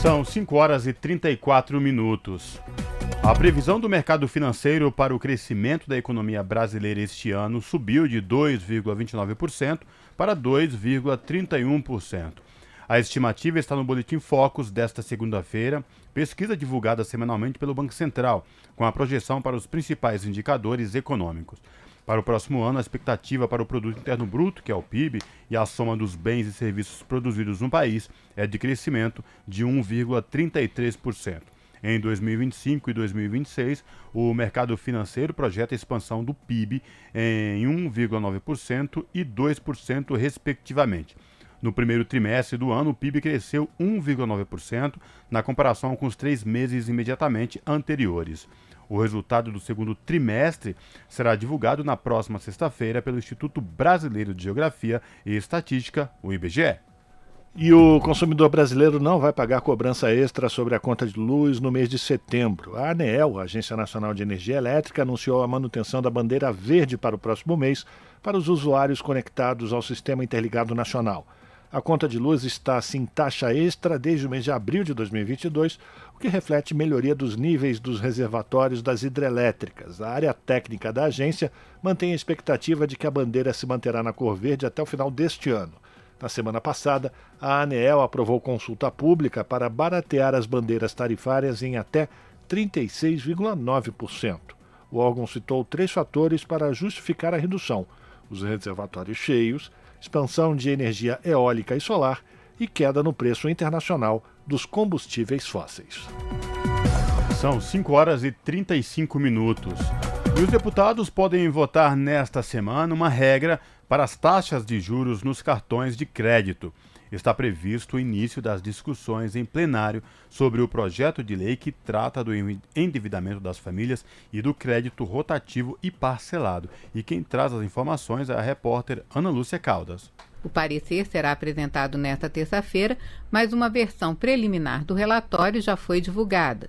[SPEAKER 3] São 5 horas e 34 minutos. A previsão do mercado financeiro para o crescimento da economia brasileira este ano subiu de 2,29% para 2,31%. A estimativa está no Boletim Focus desta segunda-feira, pesquisa divulgada semanalmente pelo Banco Central, com a projeção para os principais indicadores econômicos. Para o próximo ano, a expectativa para o Produto Interno Bruto, que é o PIB, e a soma dos bens e serviços produzidos no país é de crescimento de 1,33%. Em 2025 e 2026, o mercado financeiro projeta a expansão do PIB em 1,9% e 2%, respectivamente. No primeiro trimestre do ano, o PIB cresceu 1,9% na comparação com os três meses imediatamente anteriores. O resultado do segundo trimestre será divulgado na próxima sexta-feira pelo Instituto Brasileiro de Geografia e Estatística, o IBGE.
[SPEAKER 1] E o consumidor brasileiro não vai pagar cobrança extra sobre a conta de luz no mês de setembro. A ANEEL, a Agência Nacional de Energia Elétrica, anunciou a manutenção da bandeira verde para o próximo mês para os usuários conectados ao Sistema Interligado Nacional. A conta de luz está sem taxa extra desde o mês de abril de 2022, o que reflete melhoria dos níveis dos reservatórios das hidrelétricas. A área técnica da agência mantém a expectativa de que a bandeira se manterá na cor verde até o final deste ano. Na semana passada, a ANEEL aprovou consulta pública para baratear as bandeiras tarifárias em até 36,9%. O órgão citou três fatores para justificar a redução: os reservatórios cheios, expansão de energia eólica e solar e queda no preço internacional dos combustíveis fósseis.
[SPEAKER 3] São 5 horas e 35 minutos. E os deputados podem votar nesta semana uma regra para as taxas de juros nos cartões de crédito. Está previsto o início das discussões em plenário sobre o projeto de lei que trata do endividamento das famílias e do crédito rotativo e parcelado. E quem traz as informações é a repórter Ana Lúcia Caldas.
[SPEAKER 16] O parecer será apresentado nesta terça-feira, mas uma versão preliminar do relatório já foi divulgada.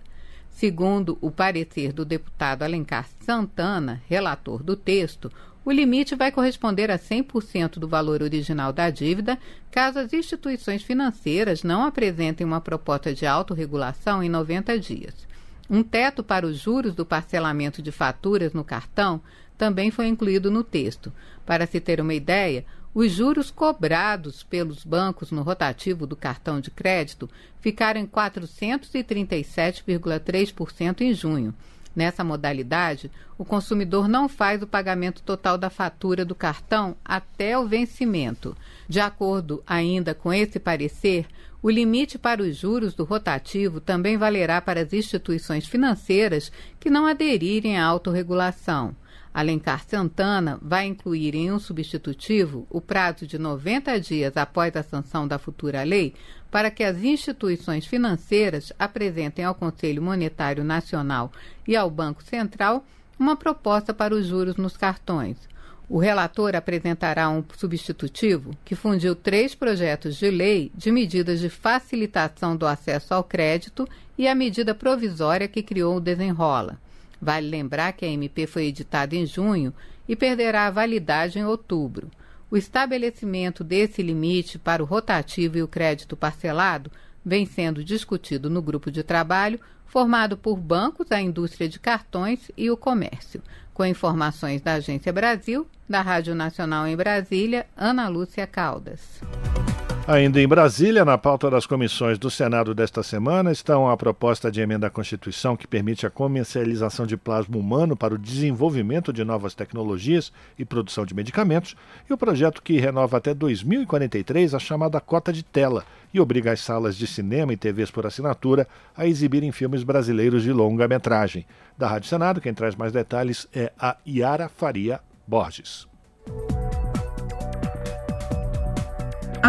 [SPEAKER 16] Segundo o parecer do deputado Alencar Santana, relator do texto, o limite vai corresponder a 100% do valor original da dívida, caso as instituições financeiras não apresentem uma proposta de autorregulação em 90 dias. Um teto para os juros do parcelamento de faturas no cartão também foi incluído no texto. Para se ter uma ideia, os juros cobrados pelos bancos no rotativo do cartão de crédito ficaram em 437,3% em junho Nessa modalidade, o consumidor não faz o pagamento total da fatura do cartão até o vencimento. De acordo ainda com esse parecer, o limite para os juros do rotativo também valerá para as instituições financeiras que não aderirem à autorregulação. Alencar Santana vai incluir em um substitutivo o prazo de 90 dias após a sanção da futura lei para que as instituições financeiras apresentem ao Conselho Monetário Nacional e ao Banco Central uma proposta para os juros nos cartões. O relator apresentará um substitutivo que fundiu três projetos de lei de medidas de facilitação do acesso ao crédito e a medida provisória que criou o desenrola. Vale lembrar que a MP foi editada em junho e perderá a validade em outubro. O estabelecimento desse limite para o rotativo e o crédito parcelado vem sendo discutido no grupo de trabalho formado por bancos, a indústria de cartões e o comércio. Com informações da Agência Brasil, da Rádio Nacional em Brasília, Ana Lúcia Caldas.
[SPEAKER 1] Ainda em Brasília, na pauta das comissões do Senado desta semana, estão a proposta de emenda à Constituição que permite a comercialização de plasma humano para o desenvolvimento de novas tecnologias e produção de medicamentos, e o projeto que renova até 2043 a chamada cota de tela e obriga as salas de cinema e TVs por assinatura a exibirem filmes brasileiros de longa-metragem. Da Rádio Senado, quem traz mais detalhes é a Yara Faria Borges.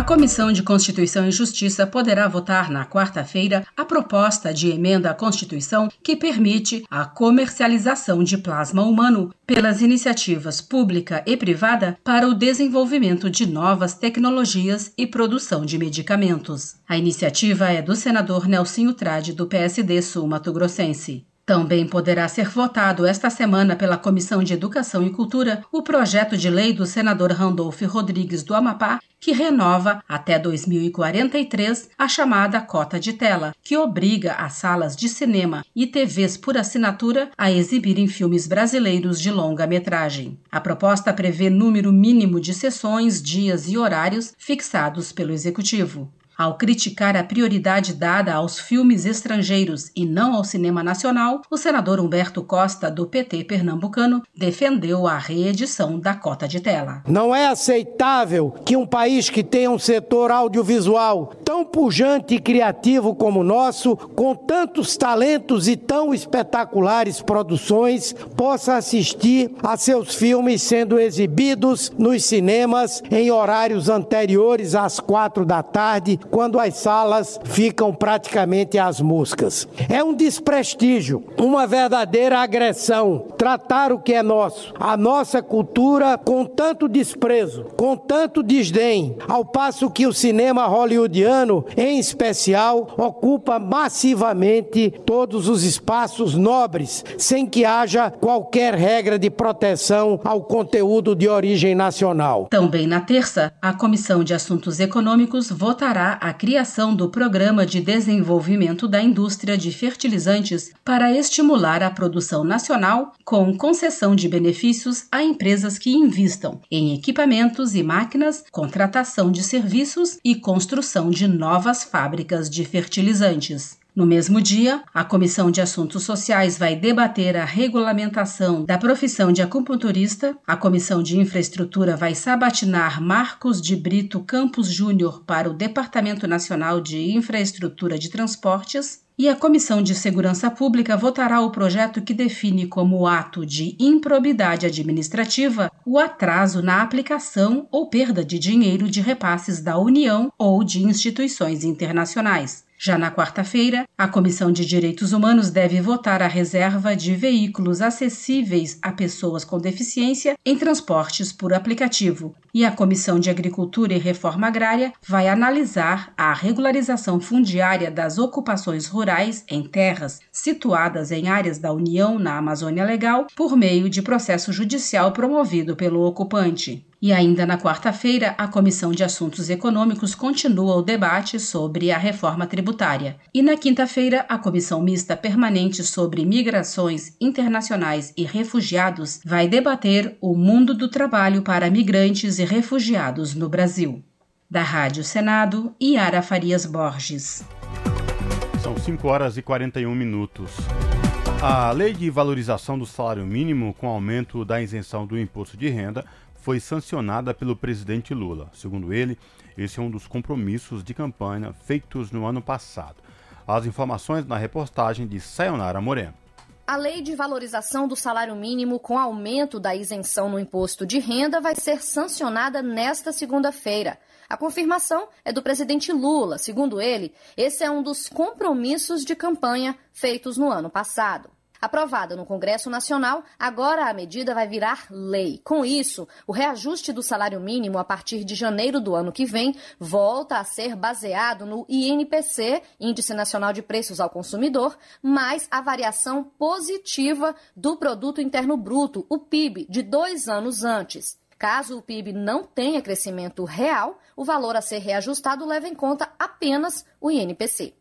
[SPEAKER 17] Comissão de Constituição e Justiça poderá votar na quarta-feira a proposta de emenda à Constituição que permite a comercialização de plasma humano pelas iniciativas pública e privada para o desenvolvimento de novas tecnologias e produção de medicamentos. A iniciativa é do senador Nelsinho Trade, do PSD Sul Mato Grossense. Também poderá ser votado esta semana pela Comissão de Educação e Cultura o projeto de lei do senador Randolph Rodrigues do Amapá, que renova até 2043 a chamada cota de tela, que obriga as salas de cinema e TVs por assinatura a exibirem filmes brasileiros de longa-metragem. A proposta prevê número mínimo de sessões, dias e horários fixados pelo executivo. Ao criticar a prioridade dada aos filmes estrangeiros e não ao cinema nacional, o senador Humberto Costa, do PT pernambucano, defendeu a reedição da cota de tela.
[SPEAKER 18] Não é aceitável que um país que tem um setor audiovisual tão pujante e criativo como o nosso, com tantos talentos e tão espetaculares produções, possa assistir a seus filmes sendo exibidos nos cinemas em horários anteriores às quatro da tarde, quando as salas ficam praticamente às moscas. É um desprestígio, uma verdadeira agressão tratar o que é nosso, a nossa cultura, com tanto desprezo, com tanto desdém, ao passo que o cinema hollywoodiano, em especial, ocupa massivamente todos os espaços nobres, sem que haja qualquer regra de proteção ao conteúdo de origem nacional.
[SPEAKER 17] Também na terça, a Comissão de Assuntos Econômicos votará a criação do Programa de Desenvolvimento da Indústria de Fertilizantes para estimular a produção nacional com concessão de benefícios a empresas que investam em equipamentos e máquinas, contratação de serviços e construção de novas fábricas de fertilizantes. No mesmo dia, a Comissão de Assuntos Sociais vai debater a regulamentação da profissão de acupunturista, a Comissão de Infraestrutura vai sabatinar Marcos de Brito Campos Júnior para o Departamento Nacional de Infraestrutura de Transportes, e a Comissão de Segurança Pública votará o projeto que define como ato de improbidade administrativa o atraso na aplicação ou perda de dinheiro de repasses da União ou de instituições internacionais. Já na quarta-feira, a Comissão de Direitos Humanos deve votar a reserva de veículos acessíveis a pessoas com deficiência em transportes por aplicativo. E a Comissão de Agricultura e Reforma Agrária vai analisar a regularização fundiária das ocupações rurais em terras situadas em áreas da União na Amazônia Legal por meio de processo judicial promovido pelo ocupante. E ainda na quarta-feira, a Comissão de Assuntos Econômicos continua o debate sobre a reforma tributária. E na quinta-feira, a Comissão Mista Permanente sobre Migrações Internacionais e Refugiados vai debater o mundo do trabalho para migrantes e refugiados no Brasil. Da Rádio Senado, Yara Farias Borges.
[SPEAKER 3] São 5 horas e 41 minutos. A lei de valorização do salário mínimo com aumento da isenção do imposto de renda foi sancionada pelo presidente Lula. Segundo ele, esse é um dos compromissos de campanha feitos no ano passado. As informações na reportagem de Sayonara Moreno.
[SPEAKER 10] A lei de valorização do salário mínimo com aumento da isenção no imposto de renda vai ser sancionada nesta segunda-feira. A confirmação é do presidente Lula. Segundo ele, esse é um dos compromissos de campanha feitos no ano passado. Aprovada no Congresso Nacional, agora a medida vai virar lei. Com isso, o reajuste do salário mínimo a partir de janeiro do ano que vem volta a ser baseado no INPC, Índice Nacional de Preços ao Consumidor, mais a variação positiva do Produto Interno Bruto, o PIB, de dois anos antes. Caso o PIB não tenha crescimento real, o valor a ser reajustado leva em conta apenas o INPC.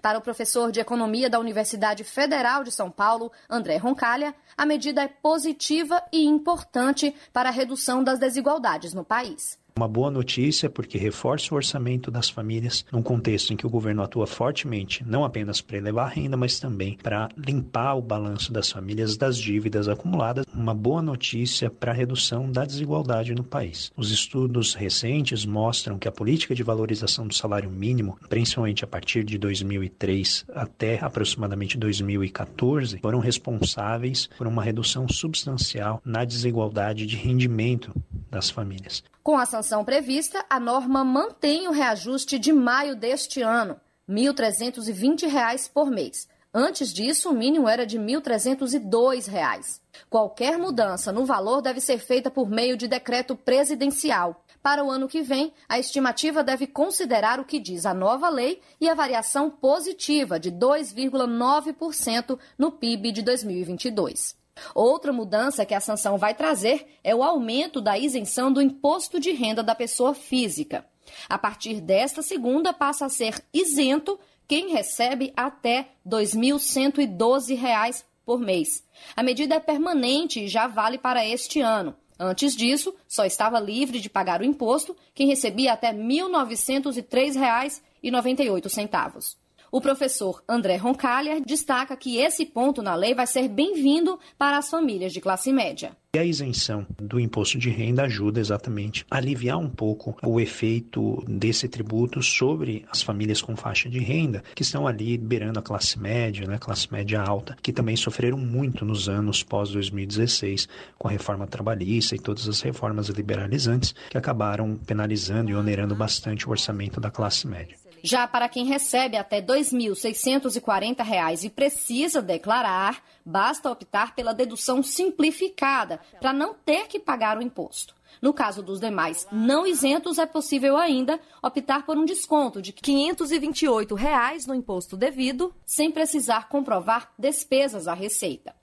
[SPEAKER 10] Para o professor de Economia da Universidade Federal de São Paulo, André Roncalha, a medida é positiva e importante para a redução das desigualdades no país.
[SPEAKER 19] Uma boa notícia porque reforça o orçamento das famílias num contexto em que o governo atua fortemente, não apenas para elevar a renda, mas também para limpar o balanço das famílias das dívidas acumuladas. Uma boa notícia para a redução da desigualdade no país. Os estudos recentes mostram que a política de valorização do salário mínimo, principalmente a partir de 2003 até aproximadamente 2014, foram responsáveis por uma redução substancial na desigualdade de rendimento das famílias.
[SPEAKER 10] Com a sanção prevista, a norma mantém o reajuste de maio deste ano, R$ 1.320 por mês. Antes disso, o mínimo era de R$ 1.302. Qualquer mudança no valor deve ser feita por meio de decreto presidencial. Para o ano que vem, a estimativa deve considerar o que diz a nova lei e a variação positiva de 2,9% no PIB de 2022. Outra mudança que a sanção vai trazer é o aumento da isenção do imposto de renda da pessoa física. A partir desta segunda, passa a ser isento quem recebe até R$ 2.112 por mês. A medida é permanente e já vale para este ano. Antes disso, só estava livre de pagar o imposto quem recebia até R$ 1.903 4,98. O professor André Roncalha destaca que esse ponto na lei vai ser bem-vindo para as famílias de classe média.
[SPEAKER 19] E a isenção do imposto de renda ajuda exatamente a aliviar um pouco o efeito desse tributo sobre as famílias com faixa de renda, que estão ali beirando a classe média, né, classe média alta, que também sofreram muito nos anos pós-2016 com a reforma trabalhista e todas as reformas liberalizantes que acabaram penalizando e onerando bastante o orçamento da classe média.
[SPEAKER 10] Já para quem recebe até R$ 2.640 e precisa declarar, basta optar pela dedução simplificada para não ter que pagar o imposto. No caso dos demais não isentos, é possível ainda optar por um desconto de 528 reais no imposto devido, sem precisar comprovar despesas à Receita.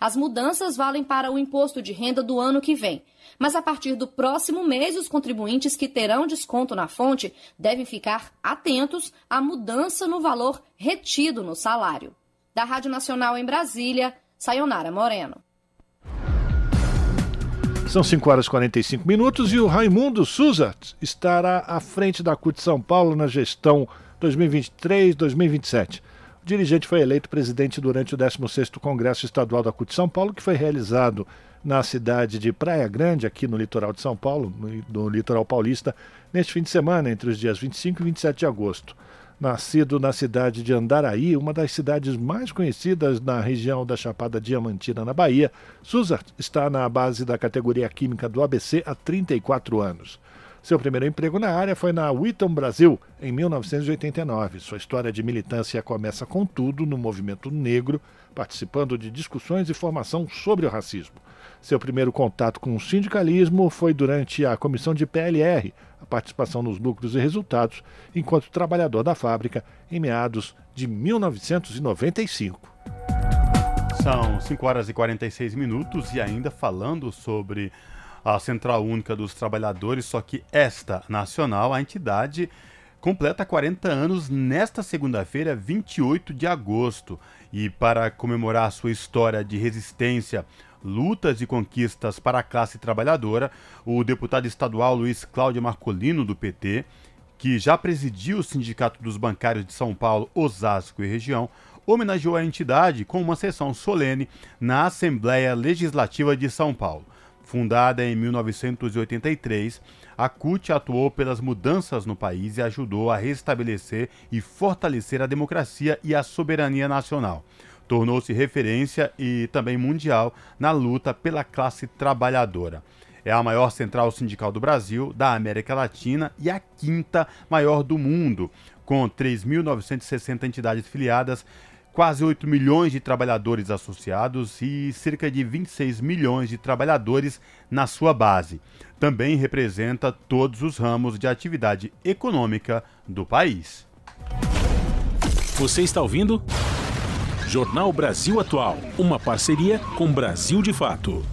[SPEAKER 10] As mudanças valem para o imposto de renda do ano que vem, mas a partir do próximo mês, os contribuintes que terão desconto na fonte devem ficar atentos à mudança no valor retido no salário. Da Rádio Nacional em Brasília, Sayonara Moreno.
[SPEAKER 1] São 5 horas e 45 minutos e o Raimundo Souza estará à frente da CUT São Paulo na gestão 2023-2027 dirigente foi eleito presidente durante o 16º Congresso Estadual da CUT São Paulo, que foi realizado na cidade de Praia Grande, aqui no litoral de São Paulo, no, litoral paulista, neste fim de semana, entre os dias 25 e 27 de agosto. Nascido na cidade de Andaraí, uma das cidades mais conhecidas na região da Chapada Diamantina, na Bahia, Souza está na base da categoria química do ABC há 34 anos. Seu primeiro emprego na área foi na Wheaton Brasil, em 1989. Sua história de militância começa, contudo, no movimento negro, participando de discussões e formação sobre o racismo. Seu primeiro contato com o sindicalismo foi durante a comissão de PLR, a participação nos lucros e resultados, enquanto trabalhador da fábrica, em meados de 1995.
[SPEAKER 3] São 5 horas e 46 minutos e ainda falando sobre a Central Única dos Trabalhadores, só que esta nacional, a entidade completa 40 anos nesta segunda-feira, 28 de agosto. E para comemorar sua história de resistência, lutas e conquistas para a classe trabalhadora, o deputado estadual Luiz Cláudio Marcolino, do PT, que já presidiu o Sindicato dos Bancários de São Paulo, Osasco e região, homenageou a entidade com uma sessão solene na Assembleia Legislativa de São Paulo. Fundada em 1983, a CUT atuou pelas mudanças no país e ajudou a restabelecer e fortalecer a democracia e a soberania nacional. Tornou-se referência e também mundial na luta pela classe trabalhadora. É a maior central sindical do Brasil, da América Latina e a quinta maior do mundo, com 3.960 entidades filiadas quase 8 milhões de trabalhadores associados e cerca de 26 milhões de trabalhadores na sua base. Também representa todos os ramos de atividade econômica do país.
[SPEAKER 2] Você está ouvindo? Jornal Brasil Atual, uma parceria com Brasil de Fato.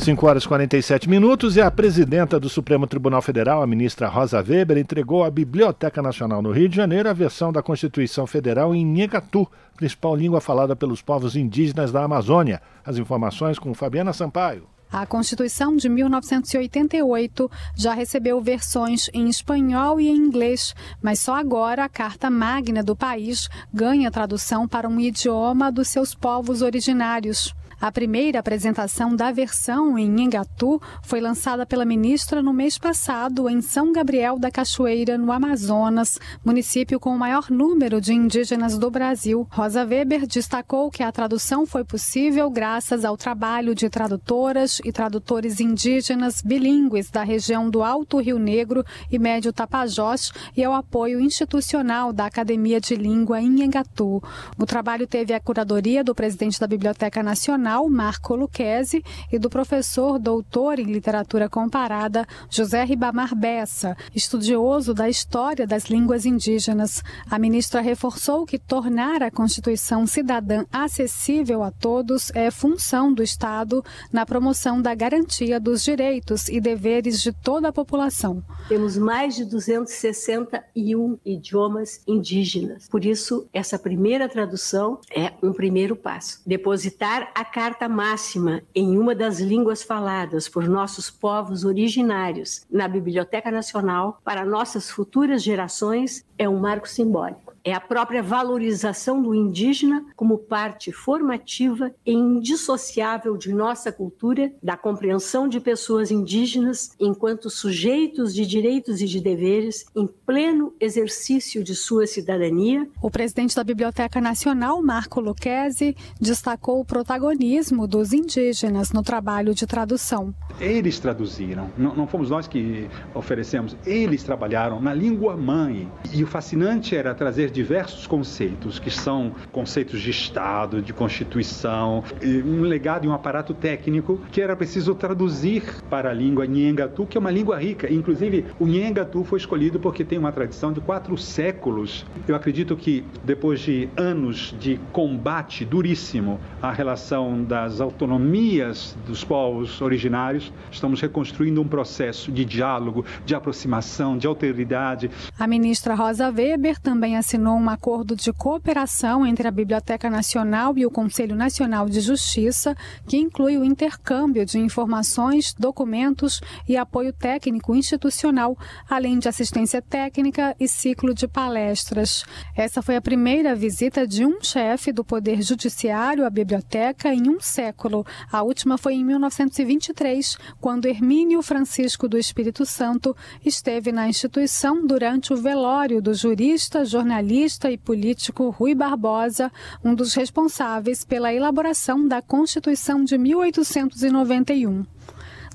[SPEAKER 1] 5 horas e 47 minutos e a presidenta do Supremo Tribunal Federal, a ministra Rosa Weber, entregou à Biblioteca Nacional no Rio de Janeiro a versão da Constituição Federal em Nhegatu, principal língua falada pelos povos indígenas da Amazônia. As informações com Fabiana Sampaio.
[SPEAKER 20] A Constituição de 1988 já recebeu versões em espanhol e em inglês, mas só agora a Carta Magna do país ganha tradução para um idioma dos seus povos originários. A primeira apresentação da versão em Nhengatu foi lançada pela ministra no mês passado em São Gabriel da Cachoeira, no Amazonas, município com o maior número de indígenas do Brasil. Rosa Weber destacou que a tradução foi possível graças ao trabalho de tradutoras e tradutores indígenas bilíngues da região do Alto Rio Negro e Médio Tapajós e ao apoio institucional da Academia de Língua em Nhengatu. O trabalho teve a curadoria do presidente da Biblioteca Nacional Marco Luquezzi, e do professor doutor em literatura comparada José Ribamar Bessa, estudioso da história das línguas indígenas. A ministra reforçou que tornar a Constituição cidadã acessível a todos é função do Estado na promoção da garantia dos direitos e deveres de toda a população.
[SPEAKER 21] Temos mais de 261 idiomas indígenas. Por isso, essa primeira tradução é um primeiro passo. Depositar a carta máxima em uma das línguas faladas por nossos povos originários na Biblioteca Nacional para nossas futuras gerações é um marco simbólico. É a própria valorização do indígena como parte formativa e indissociável de nossa cultura, da compreensão de pessoas indígenas enquanto sujeitos de direitos e de deveres em pleno exercício de sua cidadania.
[SPEAKER 20] O presidente da Biblioteca Nacional, Marco Lucchesi, destacou o protagonismo dos indígenas no trabalho de tradução.
[SPEAKER 22] Eles traduziram, não, não fomos nós que oferecemos, eles trabalharam na língua mãe. E o fascinante era trazer diversos conceitos, que são conceitos de Estado, de Constituição, um legado e um aparato técnico que era preciso traduzir para a língua Nhengatu, que é uma língua rica. Inclusive, o Nhengatu foi escolhido porque tem uma tradição de quatro séculos. Eu acredito que depois de anos de combate duríssimo à relação das autonomias dos povos originários, estamos reconstruindo um processo de diálogo, de aproximação, de alteridade.
[SPEAKER 20] A ministra Rosa Weber também assinou um acordo de cooperação entre a Biblioteca Nacional e o Conselho Nacional de Justiça, que inclui o intercâmbio de informações, documentos e apoio técnico institucional, além de assistência técnica e ciclo de palestras. Essa foi a primeira visita de um chefe do Poder Judiciário à biblioteca em um século. A última foi em 1923, quando Hermínio Francisco do Espírito Santo esteve na instituição durante o velório do jurista, jornalista e político Rui Barbosa, um dos responsáveis pela elaboração da Constituição de 1891.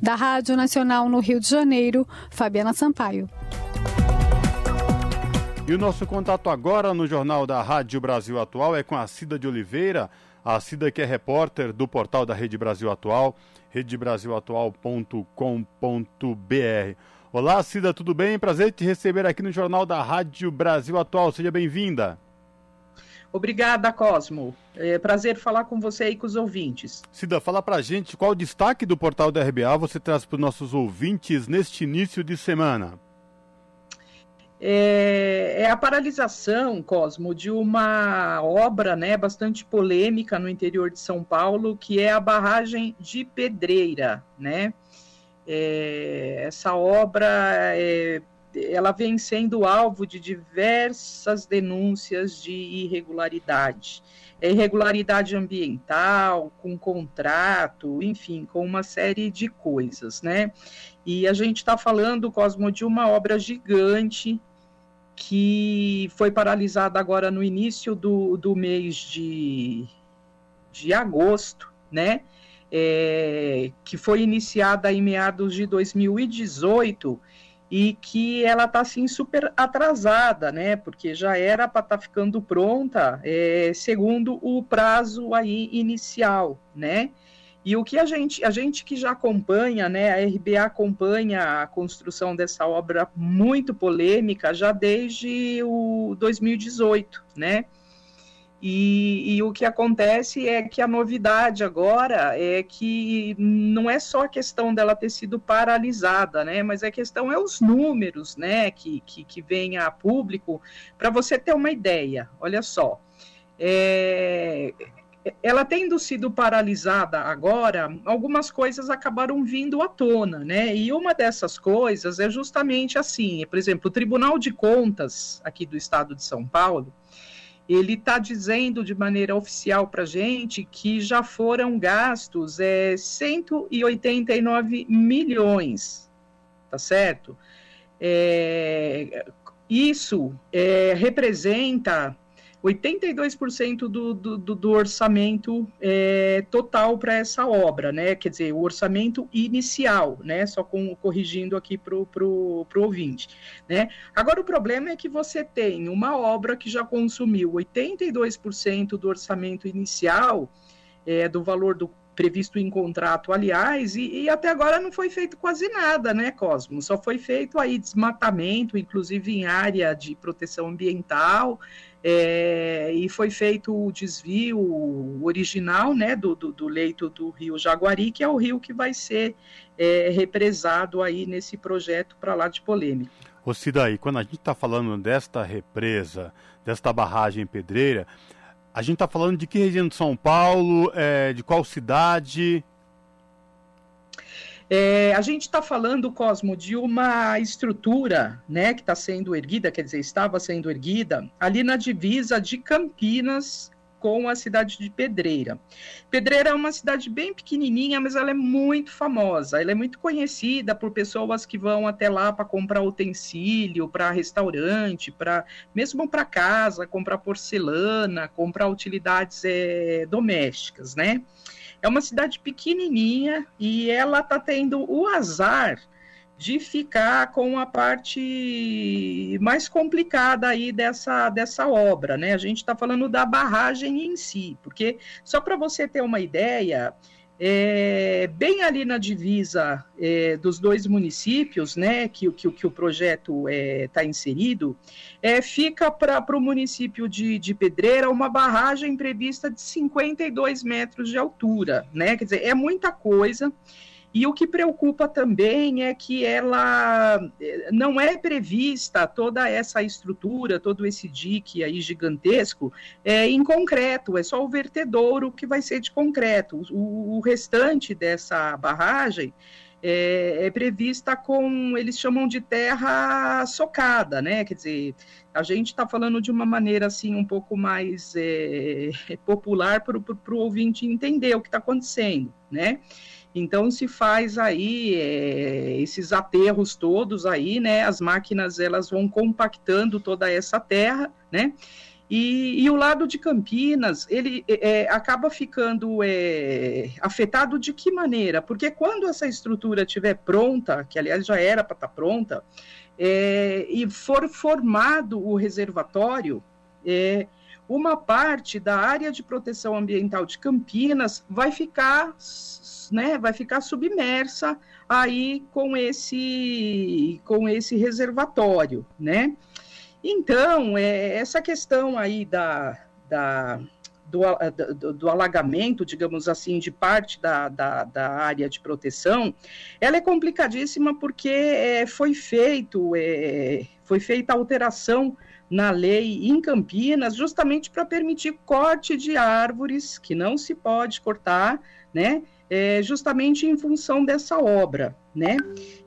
[SPEAKER 20] Da Rádio Nacional no Rio de Janeiro, Fabiana Sampaio.
[SPEAKER 3] E o nosso contato agora no Jornal da Rádio Brasil Atual é com a Cida de Oliveira, a Cida que é repórter do portal da Rede Brasil Atual, redebrasilatual.com.br. Olá, Cida, tudo bem? Prazer te receber aqui no Jornal da Rádio Brasil Atual. Seja bem-vinda.
[SPEAKER 23] Obrigada, Cosmo. É prazer falar com você e com os ouvintes.
[SPEAKER 3] Cida, fala pra gente qual o destaque do portal da RBA você traz para os nossos ouvintes neste início de semana.
[SPEAKER 23] É, é, a paralisação, Cosmo, de uma obra né, bastante polêmica no interior de São Paulo, que é a barragem de Pedreira, né? É, essa obra é, ela vem sendo alvo de diversas denúncias de irregularidade. É irregularidade ambiental, com contrato, enfim, com uma série de coisas, né? E a gente está falando, Cosmo, de uma obra gigante que foi paralisada agora no início do, do mês de, de agosto, né? É, que foi iniciada em meados de 2018 e que ela está assim super atrasada, né? Porque já era para estar tá ficando pronta, é, segundo o prazo aí inicial, né? E o que a gente, a gente que já acompanha, né? A RBA acompanha a construção dessa obra muito polêmica já desde o 2018, né? E, e, o que acontece é que a novidade agora é que não é só a questão dela ter sido paralisada, né? Mas a questão é os números, né? Que, que, que vem a público. Para você ter uma ideia, olha só. É, ela tendo sido paralisada agora, algumas coisas acabaram vindo à tona, né? E uma dessas coisas é justamente assim, por exemplo, o Tribunal de Contas aqui do Estado de São Paulo ele está dizendo de maneira oficial para a gente que já foram gastos é, 189 milhões, tá certo? É, isso é, representa 82% do, do, do, orçamento é, total para essa obra, né? Quer dizer, o orçamento inicial, né? Só com, corrigindo aqui para o pro, pro ouvinte, né? Agora, o problema é que você tem uma obra que já consumiu 82% do orçamento inicial, é, do valor do previsto em contrato, aliás, e, e, até agora não foi feito quase nada, né, Cosmo? Só foi feito aí desmatamento, inclusive em área de proteção ambiental, é, e foi feito o desvio original né, do, do, do, leito do rio Jaguari, que é o rio que vai ser é, represado aí nesse projeto para lá de polêmica.
[SPEAKER 3] Ô Cidaí, quando a gente está falando desta represa, desta barragem pedreira, A gente está falando de que região de São Paulo, é, de qual cidade?
[SPEAKER 23] É, a gente está falando, Cosmo, de uma estrutura né, que está sendo erguida, quer dizer, estava sendo erguida, ali na divisa de Campinas com a cidade de Pedreira. Pedreira é uma cidade bem pequenininha, mas ela é muito famosa. Ela é muito conhecida por pessoas que vão até lá para comprar utensílio, para restaurante, para mesmo para casa, comprar porcelana, comprar utilidades é, domésticas, né? É uma cidade pequenininha e ela está tendo o azar de ficar com a parte mais complicada aí dessa, dessa obra, né? A gente está falando da barragem em si, porque só para você ter uma ideia, é, bem ali na divisa é, dos dois municípios, né, que, que, que o projeto está é, inserido, é, fica para o município de, de Pedreira uma barragem prevista de 52 metros de altura, né, quer dizer, é muita coisa, e o que preocupa também é que ela eh, não é prevista toda essa estrutura, todo esse dique aí gigantesco é, em concreto, é só o vertedouro que vai ser de concreto. O, o restante dessa barragem é, é, prevista com, eles chamam de terra socada, né? Quer dizer, a gente está falando de uma maneira assim um pouco mais é, popular para o ouvinte entender o que está acontecendo, né? Então se faz aí é, esses aterros todos aí, né? As máquinas elas vão compactando toda essa terra, né? E, e o lado de Campinas ele é, acaba ficando é, afetado de que maneira? Porque quando essa estrutura estiver pronta, que aliás já era para estar tá pronta, e for formado o reservatório, uma parte da área de proteção ambiental de Campinas vai ficar né, vai ficar submersa aí com esse, com esse reservatório, né? Então, é, essa questão aí da, da, do, do, do, alagamento, digamos assim, de parte da, da, da, área de proteção, ela é complicadíssima porque é, foi feito, é, foi feita alteração na lei em Campinas, justamente para permitir corte de árvores que não se pode cortar, né? É, justamente em função dessa obra né?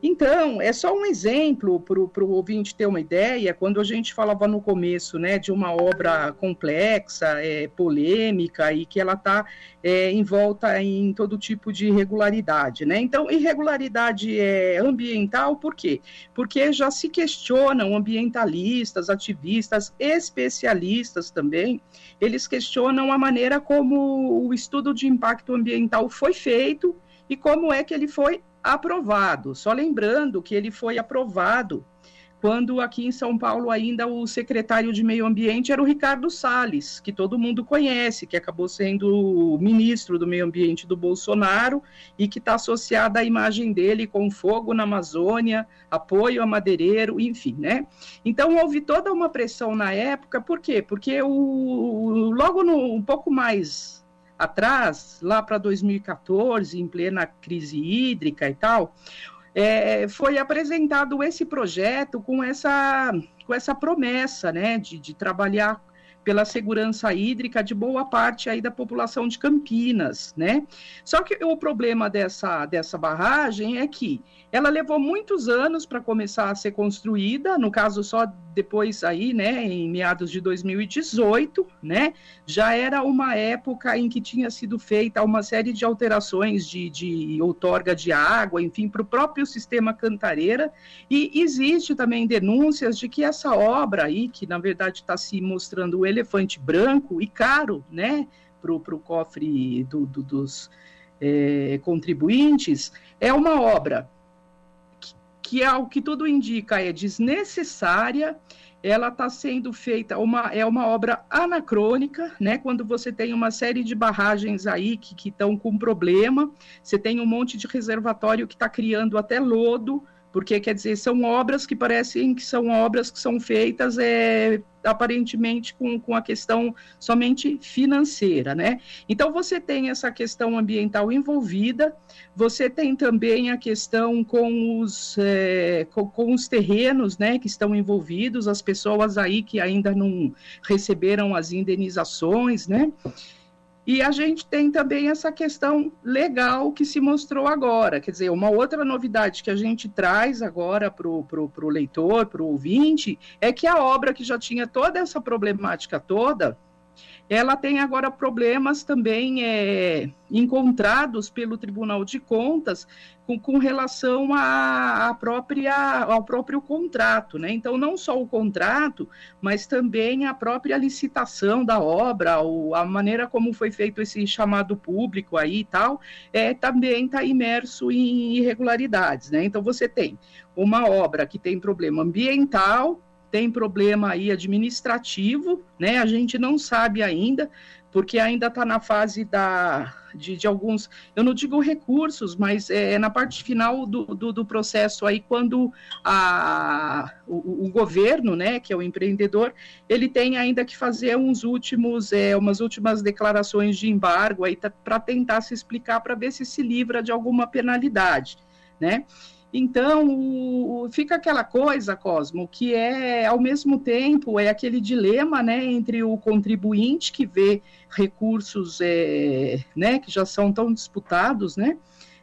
[SPEAKER 23] Então, é só um exemplo para o ouvinte ter uma ideia, quando a gente falava no começo, né, de uma obra complexa, é, polêmica e que ela está é, envolta em todo tipo de irregularidade, né? Então, irregularidade é ambiental, por quê? Porque já se questionam ambientalistas, ativistas, especialistas também, eles questionam a maneira como o estudo de impacto ambiental foi feito e como é que ele foi aprovado. Só lembrando que ele foi aprovado quando aqui em São Paulo ainda o secretário de Meio Ambiente era o Ricardo Salles, que todo mundo conhece, que acabou sendo ministro do Meio Ambiente do Bolsonaro e que está associada à imagem dele com fogo na Amazônia, apoio a madeireiro, enfim, né? Então houve toda uma pressão na época, por quê? Porque o, logo no, um pouco mais atrás, lá para 2014, em plena crise hídrica e tal, é, foi apresentado esse projeto com essa, com essa promessa né, de, de trabalhar pela segurança hídrica de boa parte aí da população de Campinas, né? Só que o problema dessa, dessa barragem é que ela levou muitos anos para começar a ser construída, no caso só depois aí, né, em meados de 2018, né? Já era uma época em que tinha sido feita uma série de alterações de, de outorga de água, enfim, para o próprio sistema Cantareira, e existe também denúncias de que essa obra aí, que na verdade está se mostrando ele elefante branco e caro, né, para o cofre do, do, dos é, contribuintes, é uma obra que, que, ao que tudo indica, é desnecessária, ela está sendo feita, uma, é uma obra anacrônica, né? Quando você tem uma série de barragens aí que estão com problema, você tem um monte de reservatório que está criando até lodo, porque quer dizer, são obras que parecem que são obras que são feitas é, aparentemente com, com a questão somente financeira, né? Então você tem essa questão ambiental envolvida, você tem também a questão com os, é, com, com, os terrenos, né, que estão envolvidos, as pessoas aí que ainda não receberam as indenizações, né? E a gente tem também essa questão legal que se mostrou agora. Quer dizer, uma outra novidade que a gente traz agora para o leitor, para o ouvinte, é que a obra que já tinha toda essa problemática toda, ela tem agora problemas também é, encontrados pelo Tribunal de Contas com, com relação a, própria, ao próprio contrato. Né? Então, não só o contrato, mas também a própria licitação da obra, ou a maneira como foi feito esse chamado público aí e tal, é, também está imerso em irregularidades. Né? Então, você tem uma obra que tem problema ambiental, tem problema aí administrativo, né? A gente não sabe ainda, porque ainda está na fase da, de, de, alguns, eu não digo recursos, mas é, é na parte final do, do, do processo aí, quando a, o, o, governo, né, que é o empreendedor, ele tem ainda que fazer uns últimos, é, umas últimas declarações de embargo aí tá, para tentar se explicar, para ver se se livra de alguma penalidade, né? Então, fica aquela coisa, Cosmo, que é, ao mesmo tempo, é aquele dilema né, entre o contribuinte que vê recursos é, né, que já são tão disputados, né,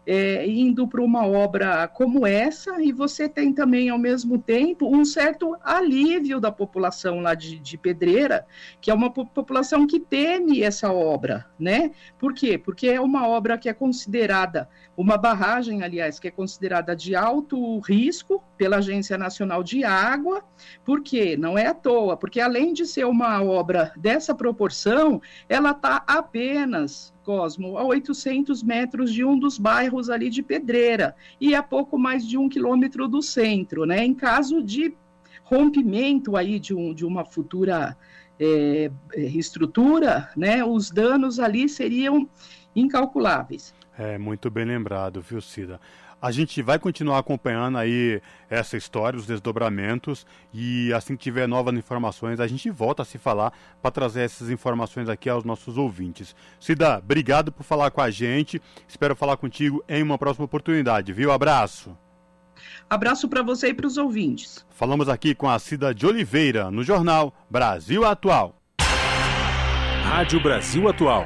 [SPEAKER 23] é, indo para uma obra como essa, e você tem também, ao mesmo tempo, um certo alívio da população lá de, de Pedreira, que é uma população que teme essa obra, né? Por quê? Porque é uma obra que é considerada, uma barragem, aliás, que é considerada de alto risco pela Agência Nacional de Água, por quê? Não é à toa, porque além de ser uma obra dessa proporção, ela está apenas Cosmo, a 800 metros de um dos bairros ali de Pedreira e a pouco mais de um quilômetro do centro, né? Em caso de rompimento aí de, um, de uma futura é, estrutura, né? Os danos ali seriam incalculáveis.
[SPEAKER 3] É muito bem lembrado, viu, Cida? A gente vai continuar acompanhando aí essa história, os desdobramentos, e assim que tiver novas informações, a gente volta a se falar para trazer essas informações aqui aos nossos ouvintes. Cida, obrigado por falar com a gente. Espero falar contigo em uma próxima oportunidade, viu? Abraço.
[SPEAKER 23] Abraço para você e para os ouvintes.
[SPEAKER 3] Falamos aqui com a Cida de Oliveira, no jornal Brasil Atual.
[SPEAKER 2] Rádio Brasil Atual.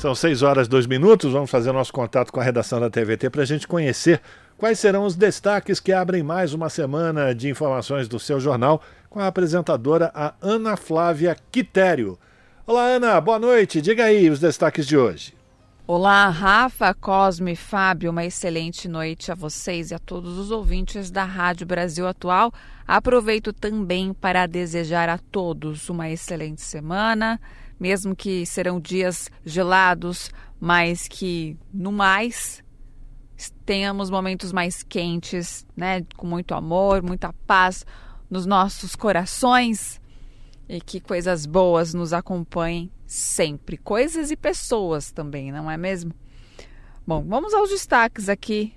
[SPEAKER 1] São 6 horas e 2 minutos. Vamos fazer nosso contato com a redação da TVT para a gente conhecer quais serão os destaques que abrem mais uma semana de informações do seu jornal com a apresentadora a Ana Flávia Quitério. Olá, Ana, boa noite. Diga aí os destaques de hoje.
[SPEAKER 24] Olá, Rafa, Cosme, Fábio, uma excelente noite a vocês e a todos os ouvintes da Rádio Brasil Atual. Aproveito também para desejar a todos uma excelente semana mesmo que serão dias gelados, mas que no mais tenhamos momentos mais quentes, né, com muito amor, muita paz nos nossos corações e que coisas boas nos acompanhem sempre, coisas e pessoas também, não é mesmo? Bom, vamos aos destaques aqui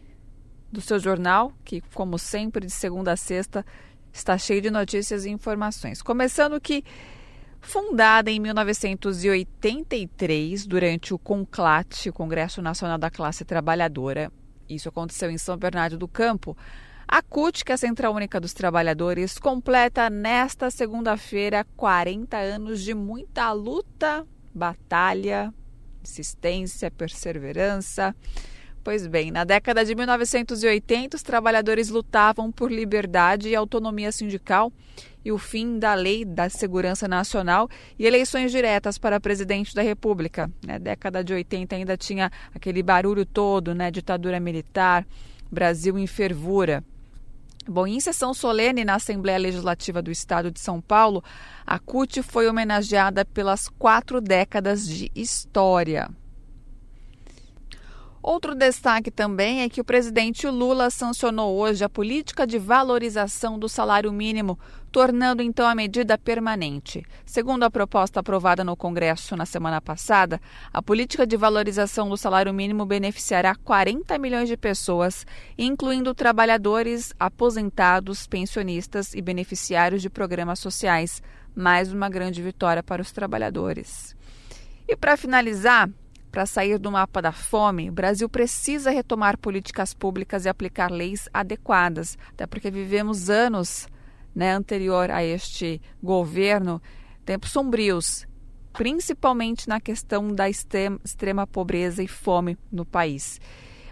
[SPEAKER 24] do seu jornal, que como sempre de segunda a sexta está cheio de notícias e informações. Começando que Fundada em 1983 durante o CONCLAT, Congresso Nacional da Classe Trabalhadora, isso aconteceu em São Bernardo do Campo, a CUT, que é a Central Única dos Trabalhadores, completa nesta segunda-feira 40 anos de muita luta, batalha, insistência, perseverança. Pois bem, na década de 1980, os trabalhadores lutavam por liberdade e autonomia sindical e o fim da Lei da Segurança Nacional e eleições diretas para presidente da República. Na né? década de 80 ainda tinha aquele barulho todo, né? Ditadura militar. Brasil em Fervura. Bom, em sessão solene na Assembleia Legislativa do Estado de São Paulo, a CUT foi homenageada pelas quatro décadas de história. Outro destaque também é que o presidente Lula sancionou hoje a política de valorização do salário mínimo, tornando então a medida permanente. Segundo a proposta aprovada no Congresso na semana passada, a política de valorização do salário mínimo beneficiará 40 milhões de pessoas, incluindo trabalhadores, aposentados, pensionistas e beneficiários de programas sociais. Mais uma grande vitória para os trabalhadores. E para finalizar, para sair do mapa da fome, o Brasil precisa retomar políticas públicas e aplicar leis adequadas, até porque vivemos anos né, anterior a este governo, tempos sombrios, principalmente na questão da extrema, extrema pobreza e fome no país.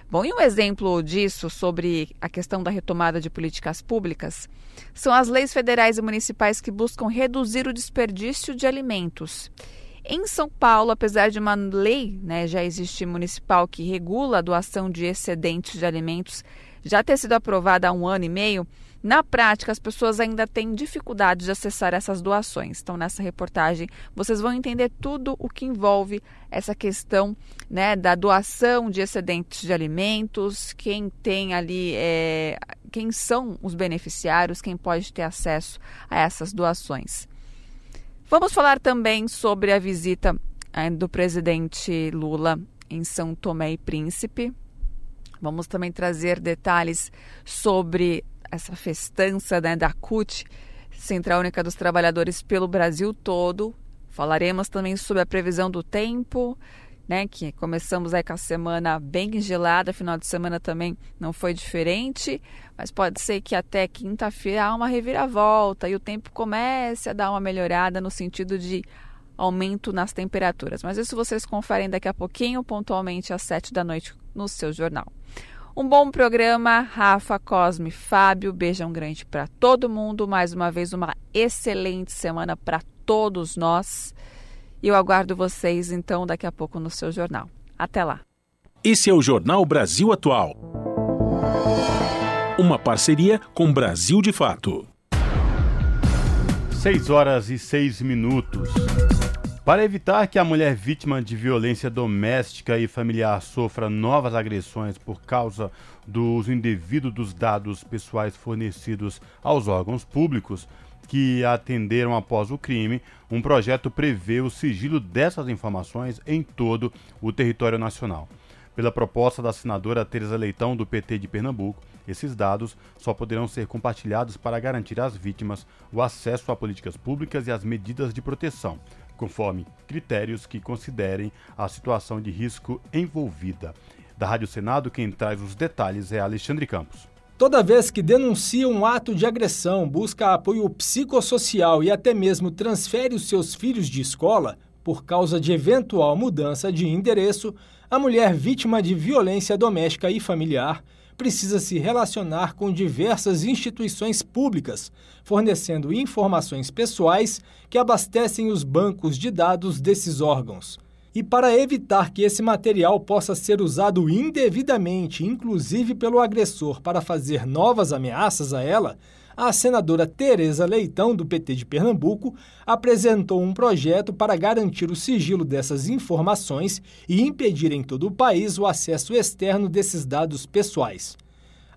[SPEAKER 24] Bom, e um exemplo disso sobre a questão da retomada de políticas públicas são as leis federais e municipais que buscam reduzir o desperdício de alimentos. Em São Paulo, apesar de uma lei né, já existe municipal que regula a doação de excedentes de alimentos já ter sido aprovada há um ano e meio, na prática as pessoas ainda têm dificuldade de acessar essas doações. Então, nessa reportagem, vocês vão entender tudo o que envolve essa questão né, da doação de excedentes de alimentos, quem tem ali, é, quem são os beneficiários, quem pode ter acesso a essas doações. Vamos falar também sobre a visita eh, do presidente Lula em São Tomé e Príncipe. Vamos também trazer detalhes sobre essa festança né, da CUT, Central Única dos Trabalhadores, pelo Brasil todo. Falaremos também sobre a previsão do tempo né? Que começamos aí com a semana bem gelada, final de semana também não foi diferente, mas pode ser que até quinta-feira há uma reviravolta e o tempo comece a dar uma melhorada no sentido de aumento nas temperaturas. Mas isso vocês conferem daqui a pouquinho, pontualmente às sete da noite no seu jornal. Um bom programa, Rafa, Cosme, Fábio. Beijão grande para todo mundo. Mais uma vez, uma excelente semana para todos nós. E eu aguardo vocês então daqui a pouco no seu jornal. Até lá.
[SPEAKER 2] Esse é o Jornal Brasil Atual. Uma parceria com Brasil de Fato.
[SPEAKER 3] 6 horas e 6 minutos. Para evitar que a mulher vítima de violência doméstica e familiar sofra novas agressões por causa do uso indevido dos dados pessoais fornecidos aos órgãos públicos, que atenderam após o crime, um projeto prevê o sigilo dessas informações em todo o território nacional. Pela proposta da senadora Teresa Leitão, do PT de Pernambuco, esses dados só poderão ser compartilhados para garantir às vítimas o acesso a políticas públicas e às medidas de proteção, conforme critérios que considerem a situação de risco envolvida. Da Rádio Senado, quem traz os detalhes é Alexandre Campos.
[SPEAKER 25] Toda vez que denuncia um ato de agressão, busca apoio psicossocial e até mesmo transfere os seus filhos de escola, por causa de eventual mudança de endereço, a mulher vítima de violência doméstica e familiar precisa se relacionar com diversas instituições públicas, fornecendo informações pessoais que abastecem os bancos de dados desses órgãos. E para evitar que esse material possa ser usado indevidamente, inclusive pelo agressor, para fazer novas ameaças a ela, a senadora Tereza Leitão, do PT de Pernambuco, apresentou um projeto para garantir o sigilo dessas informações e impedir em todo o país o acesso externo desses dados pessoais.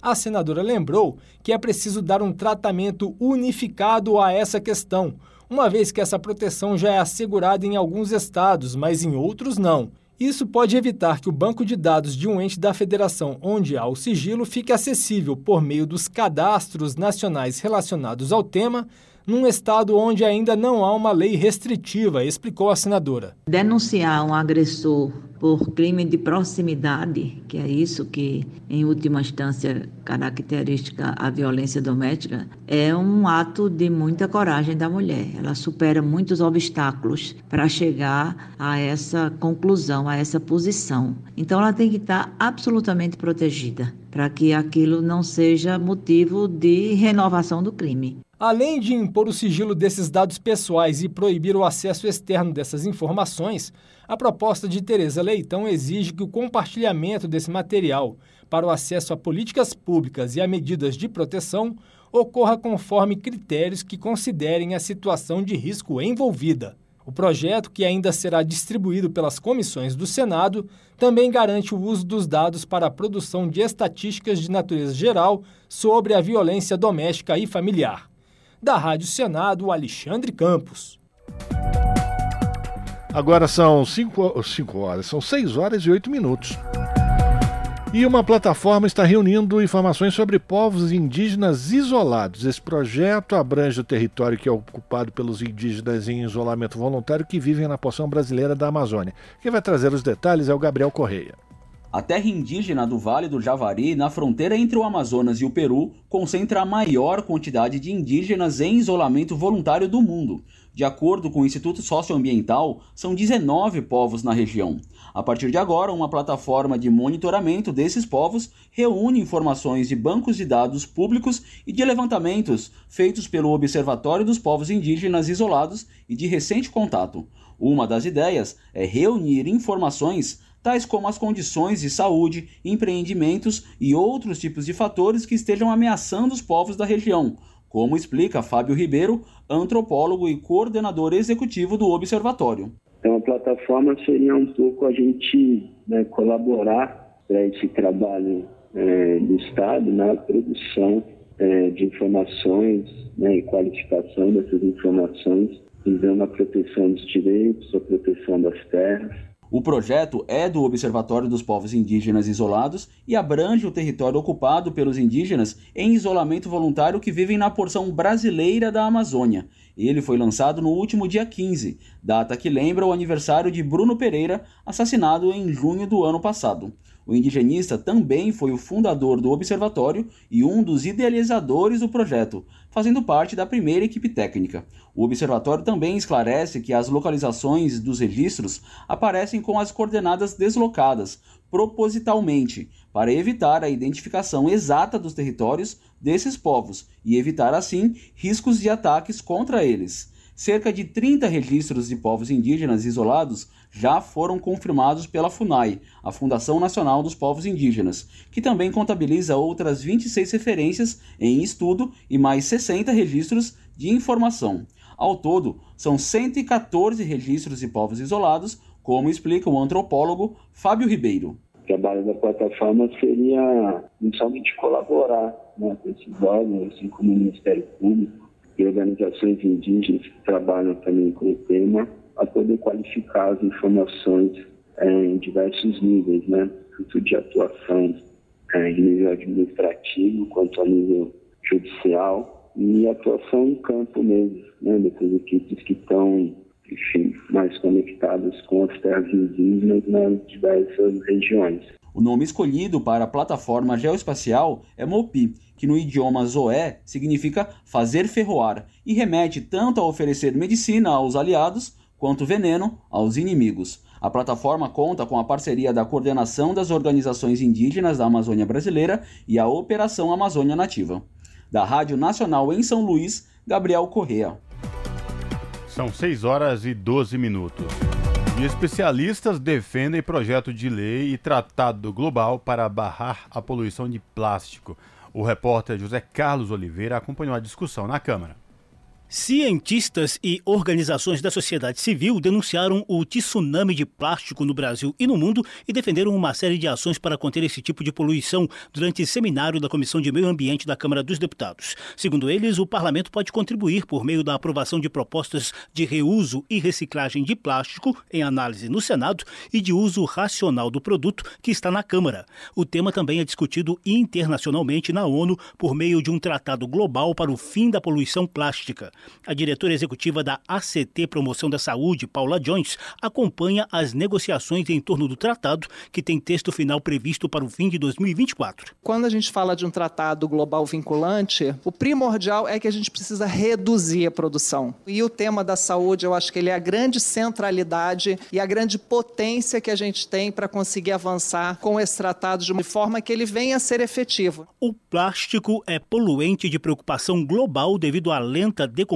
[SPEAKER 25] A senadora lembrou que é preciso dar um tratamento unificado a essa questão uma vez que essa proteção já é assegurada em alguns estados, mas em outros não. Isso pode evitar que o banco de dados de um ente da federação onde há o sigilo fique acessível por meio dos cadastros nacionais relacionados ao tema, num estado onde ainda não há uma lei restritiva, explicou a senadora.
[SPEAKER 26] Denunciar um agressor por crime de proximidade, que é isso que, em última instância, característica a violência doméstica, é um ato de muita coragem da mulher. Ela supera muitos obstáculos para chegar a essa conclusão, a essa posição. Então, ela tem que estar absolutamente protegida para que aquilo não seja motivo de renovação do crime.
[SPEAKER 25] Além de impor o sigilo desses dados pessoais e proibir o acesso externo dessas informações, a proposta de Tereza Leitão exige que o compartilhamento desse material para o acesso a políticas públicas e a medidas de proteção ocorra conforme critérios que considerem a situação de risco envolvida. O projeto, que ainda será distribuído pelas comissões do Senado, também garante o uso dos dados para a produção de estatísticas de natureza geral sobre a violência doméstica e familiar. Da Rádio Senado, Alexandre Campos.
[SPEAKER 1] Agora são 5 horas, são 6 horas e 8 minutos. E uma plataforma está reunindo informações sobre povos indígenas isolados. Esse projeto abrange o território que é ocupado pelos indígenas em isolamento voluntário que vivem na porção brasileira da Amazônia. Quem vai trazer os detalhes é o Gabriel Correia.
[SPEAKER 27] A terra indígena do Vale do Javari, na fronteira entre o Amazonas e o Peru, concentra a maior quantidade de indígenas em isolamento voluntário do mundo. De acordo com o Instituto Socioambiental, são 19 povos na região. A partir de agora, uma plataforma de monitoramento desses povos reúne informações de bancos de dados públicos e de levantamentos feitos pelo Observatório dos Povos Indígenas Isolados e de recente contato. Uma das ideias é reunir informações tais como as condições de saúde, empreendimentos e outros tipos de fatores que estejam ameaçando os povos da região, como explica Fábio Ribeiro, antropólogo e coordenador executivo do observatório.
[SPEAKER 28] Então, a plataforma seria um pouco a gente né, colaborar para esse trabalho é, do Estado na produção é, de informações né, e qualificação dessas informações, visando a proteção dos direitos, a proteção das terras,
[SPEAKER 27] o projeto é do Observatório dos Povos Indígenas Isolados e abrange o território ocupado pelos indígenas em isolamento voluntário que vivem na porção brasileira da Amazônia. Ele foi lançado no último dia 15, data que lembra o aniversário de Bruno Pereira, assassinado em junho do ano passado. O indigenista também foi o fundador do observatório e um dos idealizadores do projeto, fazendo parte da primeira equipe técnica. O observatório também esclarece que as localizações dos registros aparecem com as coordenadas deslocadas, propositalmente, para evitar a identificação exata dos territórios desses povos e evitar, assim, riscos de ataques contra eles. Cerca de 30 registros de povos indígenas isolados já foram confirmados pela FUNAI, a Fundação Nacional dos Povos Indígenas, que também contabiliza outras 26 referências em estudo e mais 60 registros de informação. Ao todo, são 114 registros de povos isolados, como explica o antropólogo Fábio Ribeiro.
[SPEAKER 28] O trabalho da plataforma seria inicialmente colaborar né, com esses órgãos, assim como o Ministério Público e organizações indígenas que trabalham também com o tema, a poder qualificar as informações é, em diversos níveis, né? tanto de atuação é, em nível administrativo quanto a nível judicial e atuação em campo mesmo, né? dessas equipes que estão, enfim, mais conectadas com as terras indígenas nas diversas regiões.
[SPEAKER 27] O nome escolhido para a plataforma geoespacial é MOPI, que no idioma Zoé significa fazer ferroar e remete tanto a oferecer medicina aos aliados quanto veneno aos inimigos. A plataforma conta com a parceria da Coordenação das Organizações Indígenas da Amazônia Brasileira e a Operação Amazônia Nativa. Da Rádio Nacional em São Luís, Gabriel Correa.
[SPEAKER 3] São 6 horas e 12 minutos. E especialistas defendem projeto de lei e tratado global para barrar a poluição de plástico. O repórter José Carlos Oliveira acompanhou a discussão na Câmara.
[SPEAKER 29] Cientistas e organizações da sociedade civil denunciaram o tsunami de plástico no Brasil e no mundo e defenderam uma série de ações para conter esse tipo de poluição durante seminário da Comissão de Meio Ambiente da Câmara dos Deputados. Segundo eles, o parlamento pode contribuir por meio da aprovação de propostas de reuso e reciclagem de plástico em análise no Senado e de uso racional do produto que está na Câmara. O tema também é discutido internacionalmente na ONU por meio de um tratado global para o fim da poluição plástica. A diretora executiva da ACT Promoção da Saúde, Paula Jones, acompanha as negociações em torno do tratado, que tem texto final previsto para o fim de 2024.
[SPEAKER 30] Quando a gente fala de um tratado global vinculante, o primordial é que a gente precisa reduzir a produção. E o tema da saúde, eu acho que ele é a grande centralidade e a grande potência que a gente tem para conseguir avançar com esse tratado de uma forma que ele venha a ser efetivo.
[SPEAKER 29] O plástico é poluente de preocupação global devido à lenta decomposição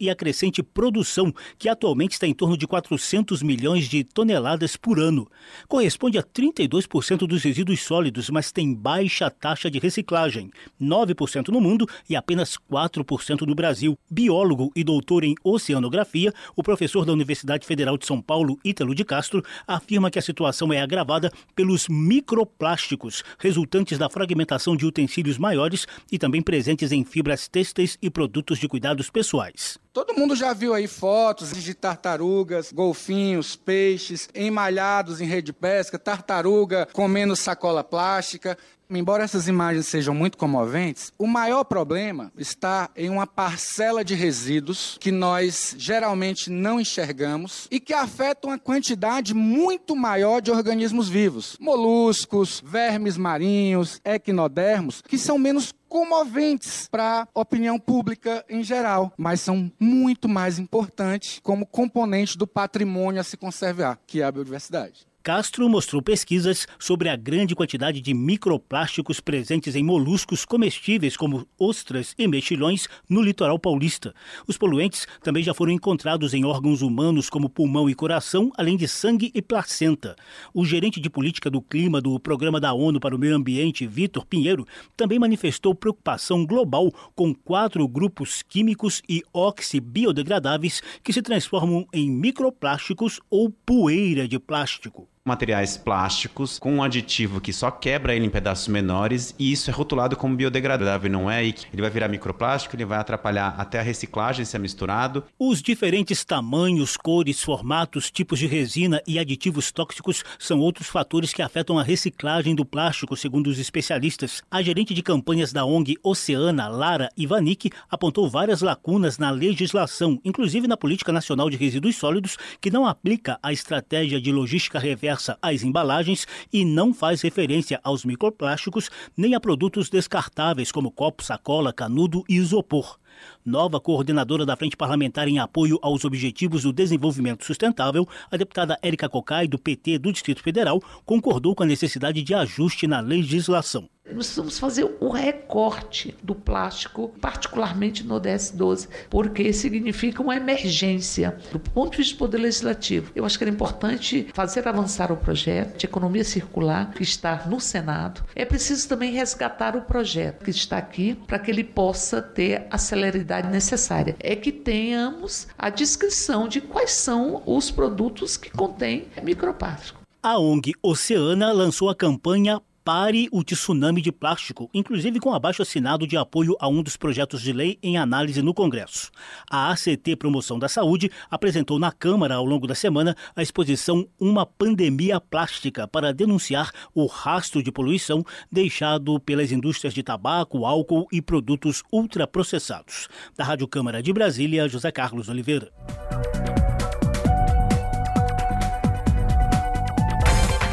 [SPEAKER 29] e a crescente produção, que atualmente está em torno de 400 milhões de toneladas por ano. Corresponde a 32% dos resíduos sólidos, mas tem baixa taxa de reciclagem, 9% no mundo e apenas 4% no Brasil. Biólogo e doutor em oceanografia, o professor da Universidade Federal de São Paulo, Ítalo de Castro, afirma que a situação é agravada pelos microplásticos, resultantes da fragmentação de utensílios maiores e também presentes em fibras têxteis e produtos de cuidados pessoais.
[SPEAKER 31] Todo mundo já viu aí fotos de tartarugas, golfinhos, peixes emalhados em rede de pesca, tartaruga comendo sacola plástica. Embora essas imagens sejam muito comoventes, o maior problema está em uma parcela de resíduos que nós geralmente não enxergamos e que afetam uma quantidade muito maior de organismos vivos, moluscos, vermes marinhos, equinodermos, que são menos comoventes para a opinião pública em geral, mas são muito mais importantes como componente do patrimônio a se conservar, que é a biodiversidade.
[SPEAKER 29] Castro mostrou pesquisas sobre a grande quantidade de microplásticos presentes em moluscos comestíveis como ostras e mexilhões no litoral paulista. Os poluentes também já foram encontrados em órgãos humanos como pulmão e coração, além de sangue e placenta. O gerente de política do clima do Programa da ONU para o Meio Ambiente, Vitor Pinheiro, também manifestou preocupação global com quatro grupos químicos e oxibiodegradáveis que se transformam em microplásticos ou poeira de plástico
[SPEAKER 32] materiais plásticos com um aditivo que só quebra ele em pedaços menores e isso é rotulado como biodegradável, não é? E ele vai virar microplástico, ele vai atrapalhar até a reciclagem se é misturado.
[SPEAKER 29] Os diferentes tamanhos, cores, formatos, tipos de resina e aditivos tóxicos são outros fatores que afetam a reciclagem do plástico, segundo os especialistas. A gerente de campanhas da ONG Oceana, Lara Ivanik, apontou várias lacunas na legislação, inclusive na Política Nacional de Resíduos Sólidos, que não aplica a estratégia de logística reversa às embalagens e não faz referência aos microplásticos nem a produtos descartáveis como copo, sacola, canudo e isopor. Nova coordenadora da Frente Parlamentar em apoio aos Objetivos do Desenvolvimento Sustentável, a deputada Érica Cocai, do PT do Distrito Federal, concordou com a necessidade de ajuste na legislação.
[SPEAKER 33] Nós precisamos fazer um recorte do plástico, particularmente no DS12, porque significa uma emergência do ponto de vista do Poder Legislativo. Eu acho que era importante fazer avançar o projeto de economia circular que está no Senado. É preciso também resgatar o projeto que está aqui para que ele possa ter a celeridade necessária. É que tenhamos a descrição de quais são os produtos que contêm microplástico.
[SPEAKER 29] A ONG Oceana lançou a campanha Pare o tsunami de plástico, inclusive com abaixo assinado de apoio a um dos projetos de lei em análise no Congresso. A ACT Promoção da Saúde apresentou na Câmara ao longo da semana a exposição Uma Pandemia Plástica para denunciar o rastro de poluição deixado pelas indústrias de tabaco, álcool e produtos ultraprocessados. Da Rádio Câmara de Brasília, José Carlos Oliveira.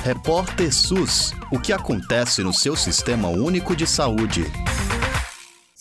[SPEAKER 34] Repórter SUS. O que acontece no seu sistema único de saúde?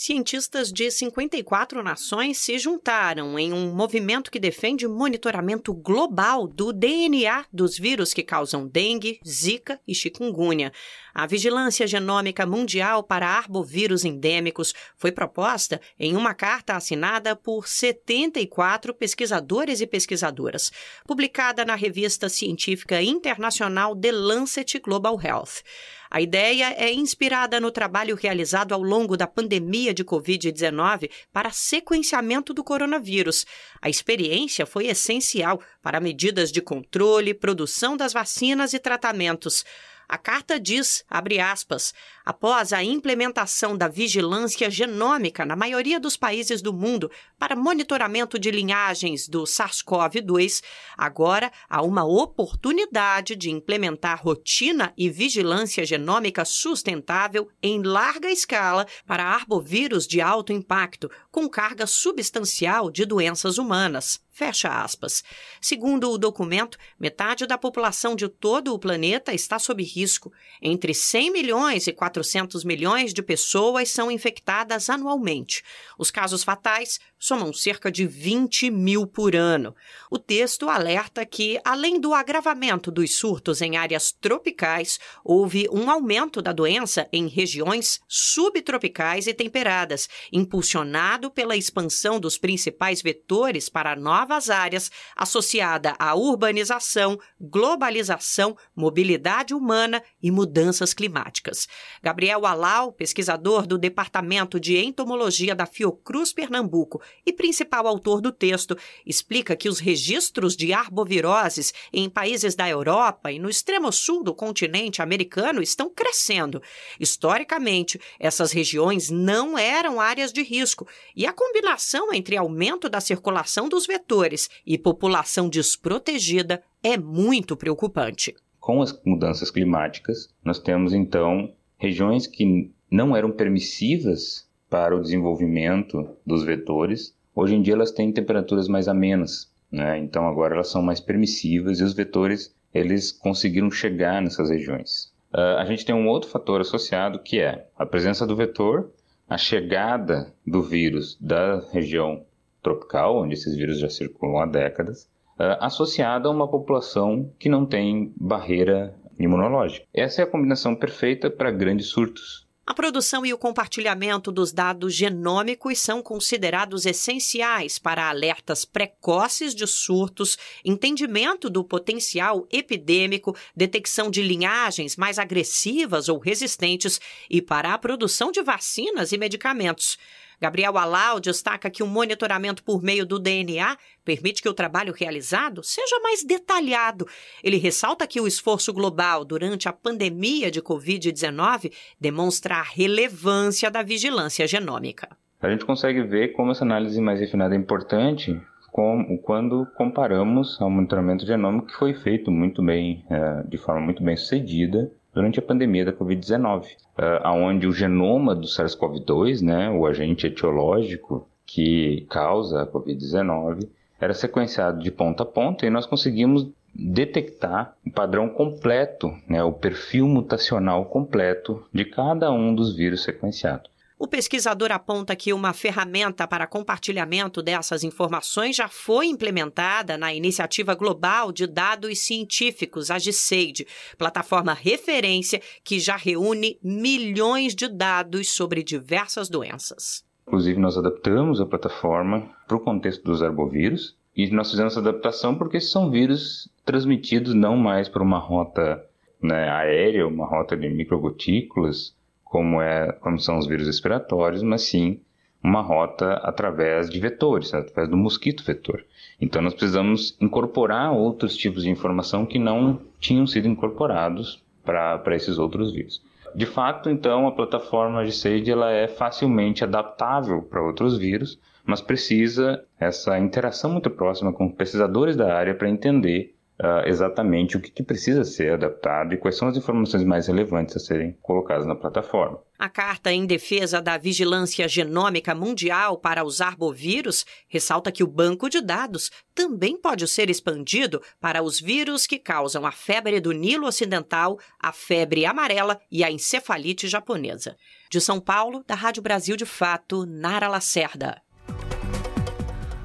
[SPEAKER 35] Cientistas de 54 nações se juntaram em um movimento que defende monitoramento global do DNA dos vírus que causam dengue, zika e chikungunya. A Vigilância Genômica Mundial para Arbovírus Endêmicos foi proposta em uma carta assinada por 74 pesquisadores e pesquisadoras, publicada na revista científica internacional The Lancet Global Health. A ideia é inspirada no trabalho realizado ao longo da pandemia de Covid-19 para sequenciamento do coronavírus. A experiência foi essencial para medidas de controle, produção das vacinas e tratamentos. A carta diz, abre aspas, após a implementação da vigilância genômica na maioria dos países do mundo para monitoramento de linhagens do SARS-CoV-2, agora há uma oportunidade de implementar rotina e vigilância genômica sustentável em larga escala para arbovírus de alto impacto, com carga substancial de doenças humanas. Fecha aspas. Segundo o documento, metade da população de todo o planeta está sob risco. Entre 100 milhões e 400 400 milhões de pessoas são infectadas anualmente. Os casos fatais somam cerca de 20 mil por ano. O texto alerta que, além do agravamento dos surtos em áreas tropicais, houve um aumento da doença em regiões subtropicais e temperadas, impulsionado pela expansão dos principais vetores para novas áreas, associada à urbanização, globalização, mobilidade humana e mudanças climáticas. Gabriel Alau, pesquisador do Departamento de Entomologia da Fiocruz Pernambuco e principal autor do texto, explica que os registros de arboviroses em países da Europa e no extremo sul do continente americano estão crescendo. Historicamente, essas regiões não eram áreas de risco, e a combinação entre aumento da circulação dos vetores e população desprotegida é muito preocupante.
[SPEAKER 36] Com as mudanças climáticas, nós temos então regiões que não eram permissivas para o desenvolvimento dos vetores, hoje em dia elas têm temperaturas mais amenas, né? então agora elas são mais permissivas e os vetores eles conseguiram chegar nessas regiões. Uh, a gente tem um outro fator associado que é a presença do vetor, a chegada do vírus da região tropical, onde esses vírus já circulam há décadas, uh, associada a uma população que não tem barreira imunológica. Essa é a combinação perfeita para grandes surtos.
[SPEAKER 35] A produção e o compartilhamento dos dados genômicos são considerados essenciais para alertas precoces de surtos, entendimento do potencial epidêmico, detecção de linhagens mais agressivas ou resistentes e para a produção de vacinas e medicamentos. Gabriel Alau destaca que o monitoramento por meio do DNA permite que o trabalho realizado seja mais detalhado. Ele ressalta que o esforço global durante a pandemia de Covid-19 demonstra a relevância da vigilância genômica.
[SPEAKER 36] A gente consegue ver como essa análise mais refinada é importante quando comparamos ao monitoramento genômico que foi feito muito bem, eh, de forma muito bem sucedida durante a pandemia da Covid-19, uh, onde o genoma do SARS-CoV-2, né, o agente etiológico que causa a Covid-19, era sequenciado de ponta a ponta e nós conseguimos detectar o padrão completo, né, o perfil mutacional completo de cada um dos vírus sequenciados.
[SPEAKER 35] O pesquisador aponta que uma ferramenta para compartilhamento dessas informações já foi implementada na Iniciativa Global de Dados Científicos, a GISAID, plataforma referência que já reúne milhões de dados sobre diversas doenças.
[SPEAKER 36] Inclusive, nós adaptamos a plataforma para o contexto dos arbovírus e nós fizemos essa adaptação porque são vírus transmitidos não mais por uma rota né, aérea, uma rota de microgotículas, como, é, como são os vírus respiratórios, mas sim uma rota através de vetores, através do mosquito vetor. Então nós precisamos incorporar outros tipos de informação que não tinham sido incorporados para esses outros vírus. De fato, então, a plataforma GSAID ela é facilmente adaptável para outros vírus, mas precisa essa interação muito próxima com pesquisadores da área para entender uh, exatamente o que, que precisa ser adaptado e quais são as informações mais relevantes a serem colocadas na plataforma.
[SPEAKER 35] A Carta em Defesa da Vigilância Genômica Mundial para os Arbovírus ressalta que o banco de dados também pode ser expandido para os vírus que causam a febre do Nilo Ocidental, a febre amarela e a encefalite japonesa. De São Paulo, da Rádio Brasil de Fato, Nara Lacerda.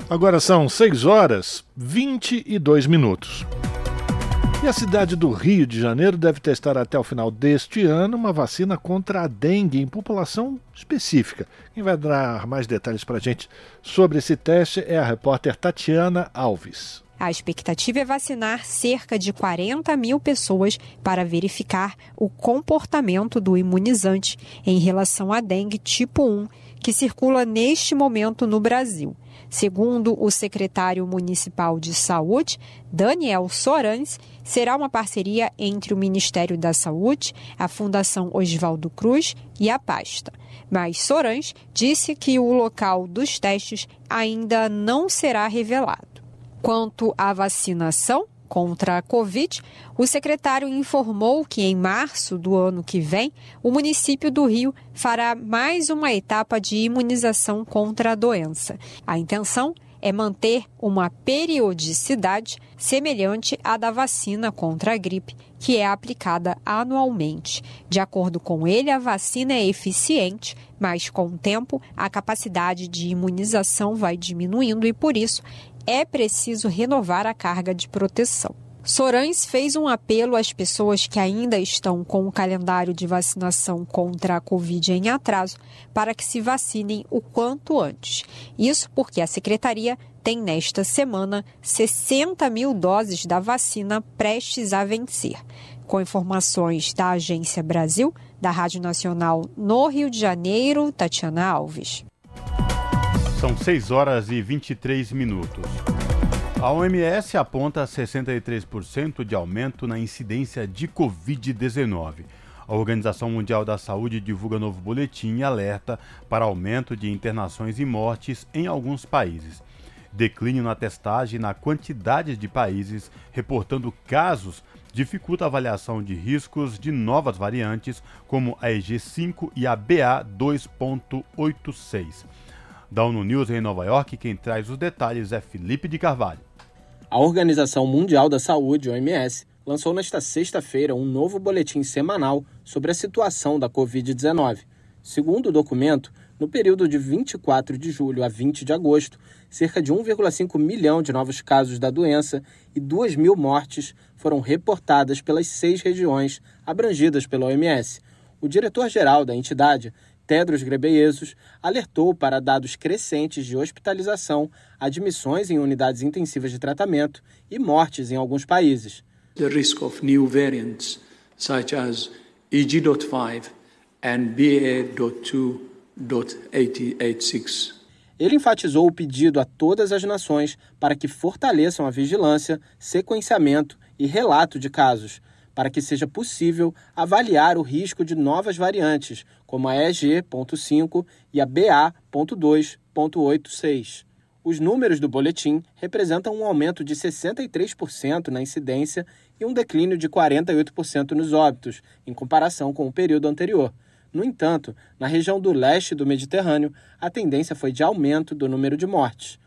[SPEAKER 1] Agora são 6 horas 22 minutos. E a cidade do Rio de Janeiro deve testar até o final deste ano uma vacina contra a dengue em população específica. Quem vai dar mais detalhes para a gente sobre esse teste é a repórter Tatiana Alves.
[SPEAKER 37] A expectativa é vacinar cerca de 40 mil pessoas para verificar o comportamento do imunizante em relação à dengue tipo 1, que circula neste momento no Brasil. Segundo o secretário municipal de saúde, Daniel Sorans, será uma parceria entre o Ministério da Saúde, a Fundação Oswaldo Cruz e a pasta. Mas Sorans disse que o local dos testes ainda não será revelado. Quanto à vacinação, contra a Covid, o secretário informou que em março do ano que vem, o município do Rio fará mais uma etapa de imunização contra a doença. A intenção é manter uma periodicidade semelhante à da vacina contra a gripe, que é aplicada anualmente. De acordo com ele, a vacina é eficiente, mas com o tempo a capacidade de imunização vai diminuindo e, por isso, é preciso renovar a carga de proteção. Sorães fez um apelo às pessoas que ainda estão com o calendário de vacinação contra a Covid em atraso para que se vacinem o quanto antes. Isso porque a secretaria tem nesta semana 60 mil doses da vacina prestes a vencer. Com informações da Agência Brasil, da Rádio Nacional no Rio de Janeiro, Tatiana Alves.
[SPEAKER 3] São 6 horas e 23 minutos. A OMS aponta 63% de aumento na incidência de Covid-19. A Organização Mundial da Saúde divulga novo boletim e alerta para aumento de internações e mortes em alguns países. Declínio na testagem na quantidade de países reportando casos dificulta a avaliação de riscos de novas variantes, como a EG5 e a BA2.86. Da ONU News em Nova York, quem traz os detalhes é Felipe de Carvalho.
[SPEAKER 38] A Organização Mundial da Saúde, OMS, lançou nesta sexta-feira um novo boletim semanal sobre a situação da Covid-19. Segundo o documento, no período de 24 de julho a 20 de agosto, cerca de 1,5 milhão de novos casos da doença e 2 mil mortes foram reportadas pelas seis regiões abrangidas pela OMS. O diretor-geral da entidade Tedros Ghebreyesus alertou para dados crescentes de hospitalização, admissões em unidades intensivas de tratamento e mortes em alguns países.
[SPEAKER 39] The risk of new variants such as EG.5 and BA.2.86
[SPEAKER 38] ele enfatizou o pedido a todas as nações para que fortaleçam a vigilância, sequenciamento e relato de casos, para que seja possível avaliar o risco de novas variantes, como a EG.5 e a BA.2.86. Os números do boletim representam um aumento de 63% na incidência e um declínio de 48% nos óbitos, em comparação com o período anterior. No entanto, na região do leste do Mediterrâneo, a tendência foi de aumento do número de mortes.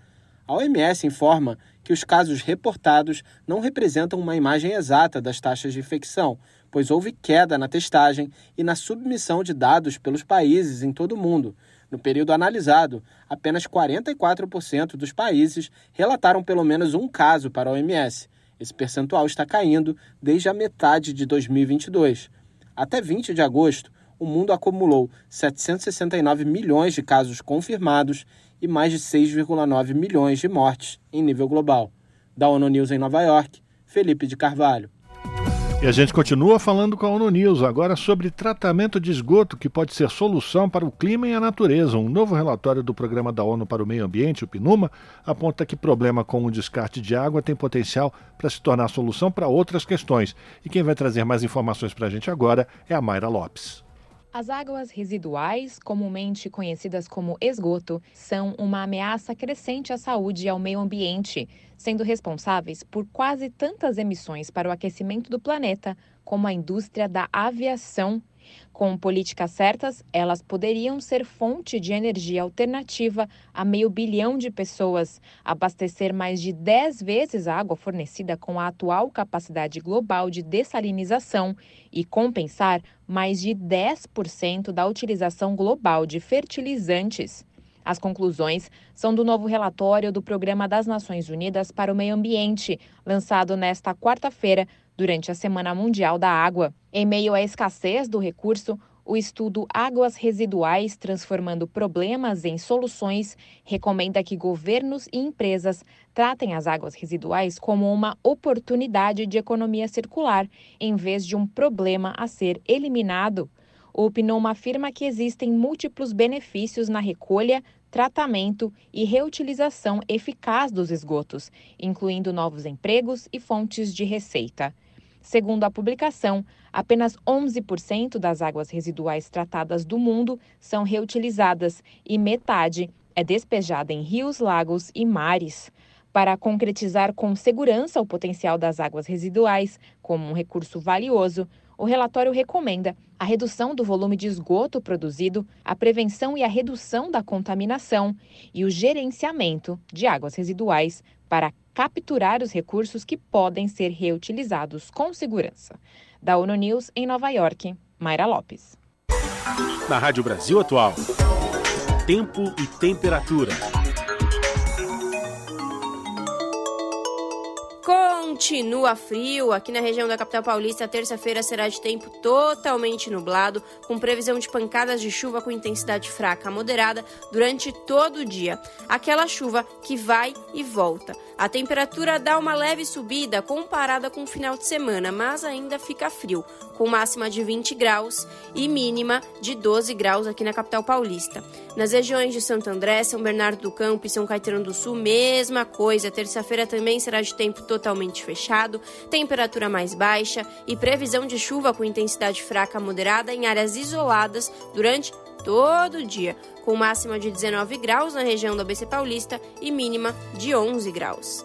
[SPEAKER 38] A OMS informa que os casos reportados não representam uma imagem exata das taxas de infecção, pois houve queda na testagem e na submissão de dados pelos países em todo o mundo. No período analisado, apenas 44% dos países relataram pelo menos um caso para a OMS. Esse percentual está caindo desde a metade de 2022. Até 20 de agosto, o mundo acumulou 769 milhões de casos confirmados e mais de 6,9 milhões de mortes em nível global. Da ONU News em Nova York, Felipe de Carvalho.
[SPEAKER 1] E a gente continua falando com a ONU News agora sobre tratamento de esgoto que pode ser solução para o clima e a natureza. Um novo relatório do Programa da ONU para o Meio Ambiente, o PNUMA, aponta que problema com o descarte de água tem potencial para se tornar solução para outras questões. E quem vai trazer mais informações para a gente agora é a Mayra Lopes.
[SPEAKER 12] As águas residuais, comumente conhecidas como esgoto, são uma ameaça crescente à saúde e ao meio ambiente, sendo responsáveis por quase tantas emissões para o aquecimento do planeta como a indústria da aviação com políticas certas, elas poderiam ser fonte de energia alternativa a meio bilhão de pessoas, abastecer mais de 10 vezes a água fornecida com a atual capacidade global de dessalinização e compensar mais de 10% da utilização global de fertilizantes. As conclusões são do novo relatório do Programa das Nações Unidas para o Meio Ambiente, lançado nesta quarta-feira durante a Semana Mundial da Água. Em meio à escassez do recurso, o estudo Águas Residuais Transformando Problemas em Soluções recomenda que governos e empresas tratem as águas residuais como uma oportunidade de economia circular, em vez de um problema a ser eliminado. O PNUMA afirma que existem múltiplos benefícios na recolha, tratamento e reutilização eficaz dos esgotos, incluindo novos empregos e fontes de receita. Segundo a publicação, apenas 11% das águas residuais tratadas do mundo são reutilizadas e metade é despejada em rios, lagos e mares. Para concretizar com segurança o potencial das águas residuais como um recurso valioso, o relatório recomenda a redução do volume de esgoto produzido, a prevenção e a redução da contaminação e o gerenciamento de águas residuais para capturar os recursos que podem ser reutilizados com segurança. Da ONU News em Nova York, Mayra Lopes.
[SPEAKER 2] Na Rádio Brasil Atual, tempo e temperatura.
[SPEAKER 4] Continua frio. Aqui na região da capital paulista, terça-feira será de tempo totalmente nublado, com previsão de pancadas de chuva com intensidade fraca a moderada durante todo o dia. Aquela chuva que vai e volta. A temperatura dá uma leve subida comparada com o final de semana, mas ainda fica frio, com máxima de 20 graus e mínima de 12 graus aqui na capital paulista. Nas regiões de Santo André, São Bernardo do Campo e São Caetano do Sul, mesma coisa. Terça-feira também será de tempo totalmente fechado, temperatura mais baixa e previsão de chuva com intensidade fraca moderada em áreas isoladas durante todo dia, com máxima de 19 graus na região do ABC Paulista e mínima de 11 graus.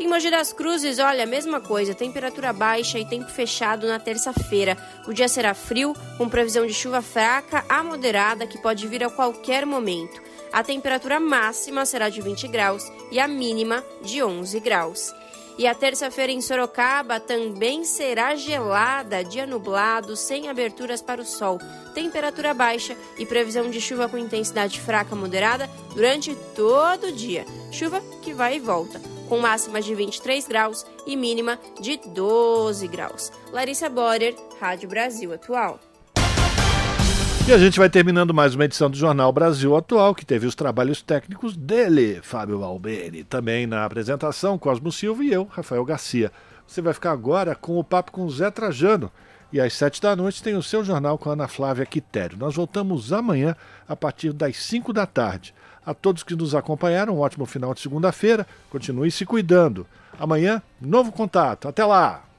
[SPEAKER 4] Em Mogi das Cruzes, olha, a mesma coisa, temperatura baixa e tempo fechado na terça-feira. O dia será frio, com previsão de chuva fraca a moderada que pode vir a qualquer momento. A temperatura máxima será de 20 graus e a mínima de 11 graus. E a terça-feira em Sorocaba também será gelada, dia nublado, sem aberturas para o sol, temperatura baixa e previsão de chuva com intensidade fraca moderada durante todo o dia. Chuva que vai e volta, com máxima de 23 graus e mínima de 12 graus. Larissa Borer, Rádio Brasil Atual.
[SPEAKER 1] E a gente vai terminando mais uma edição do Jornal Brasil Atual, que teve os trabalhos técnicos dele, Fábio Albeni. Também na apresentação, Cosmo Silva e eu, Rafael Garcia. Você vai ficar agora com o papo com Zé Trajano. E às sete da noite tem o seu jornal com a Ana Flávia Quitério. Nós voltamos amanhã a partir das cinco da tarde. A todos que nos acompanharam, um ótimo final de segunda-feira. Continue se cuidando. Amanhã, novo contato. Até lá!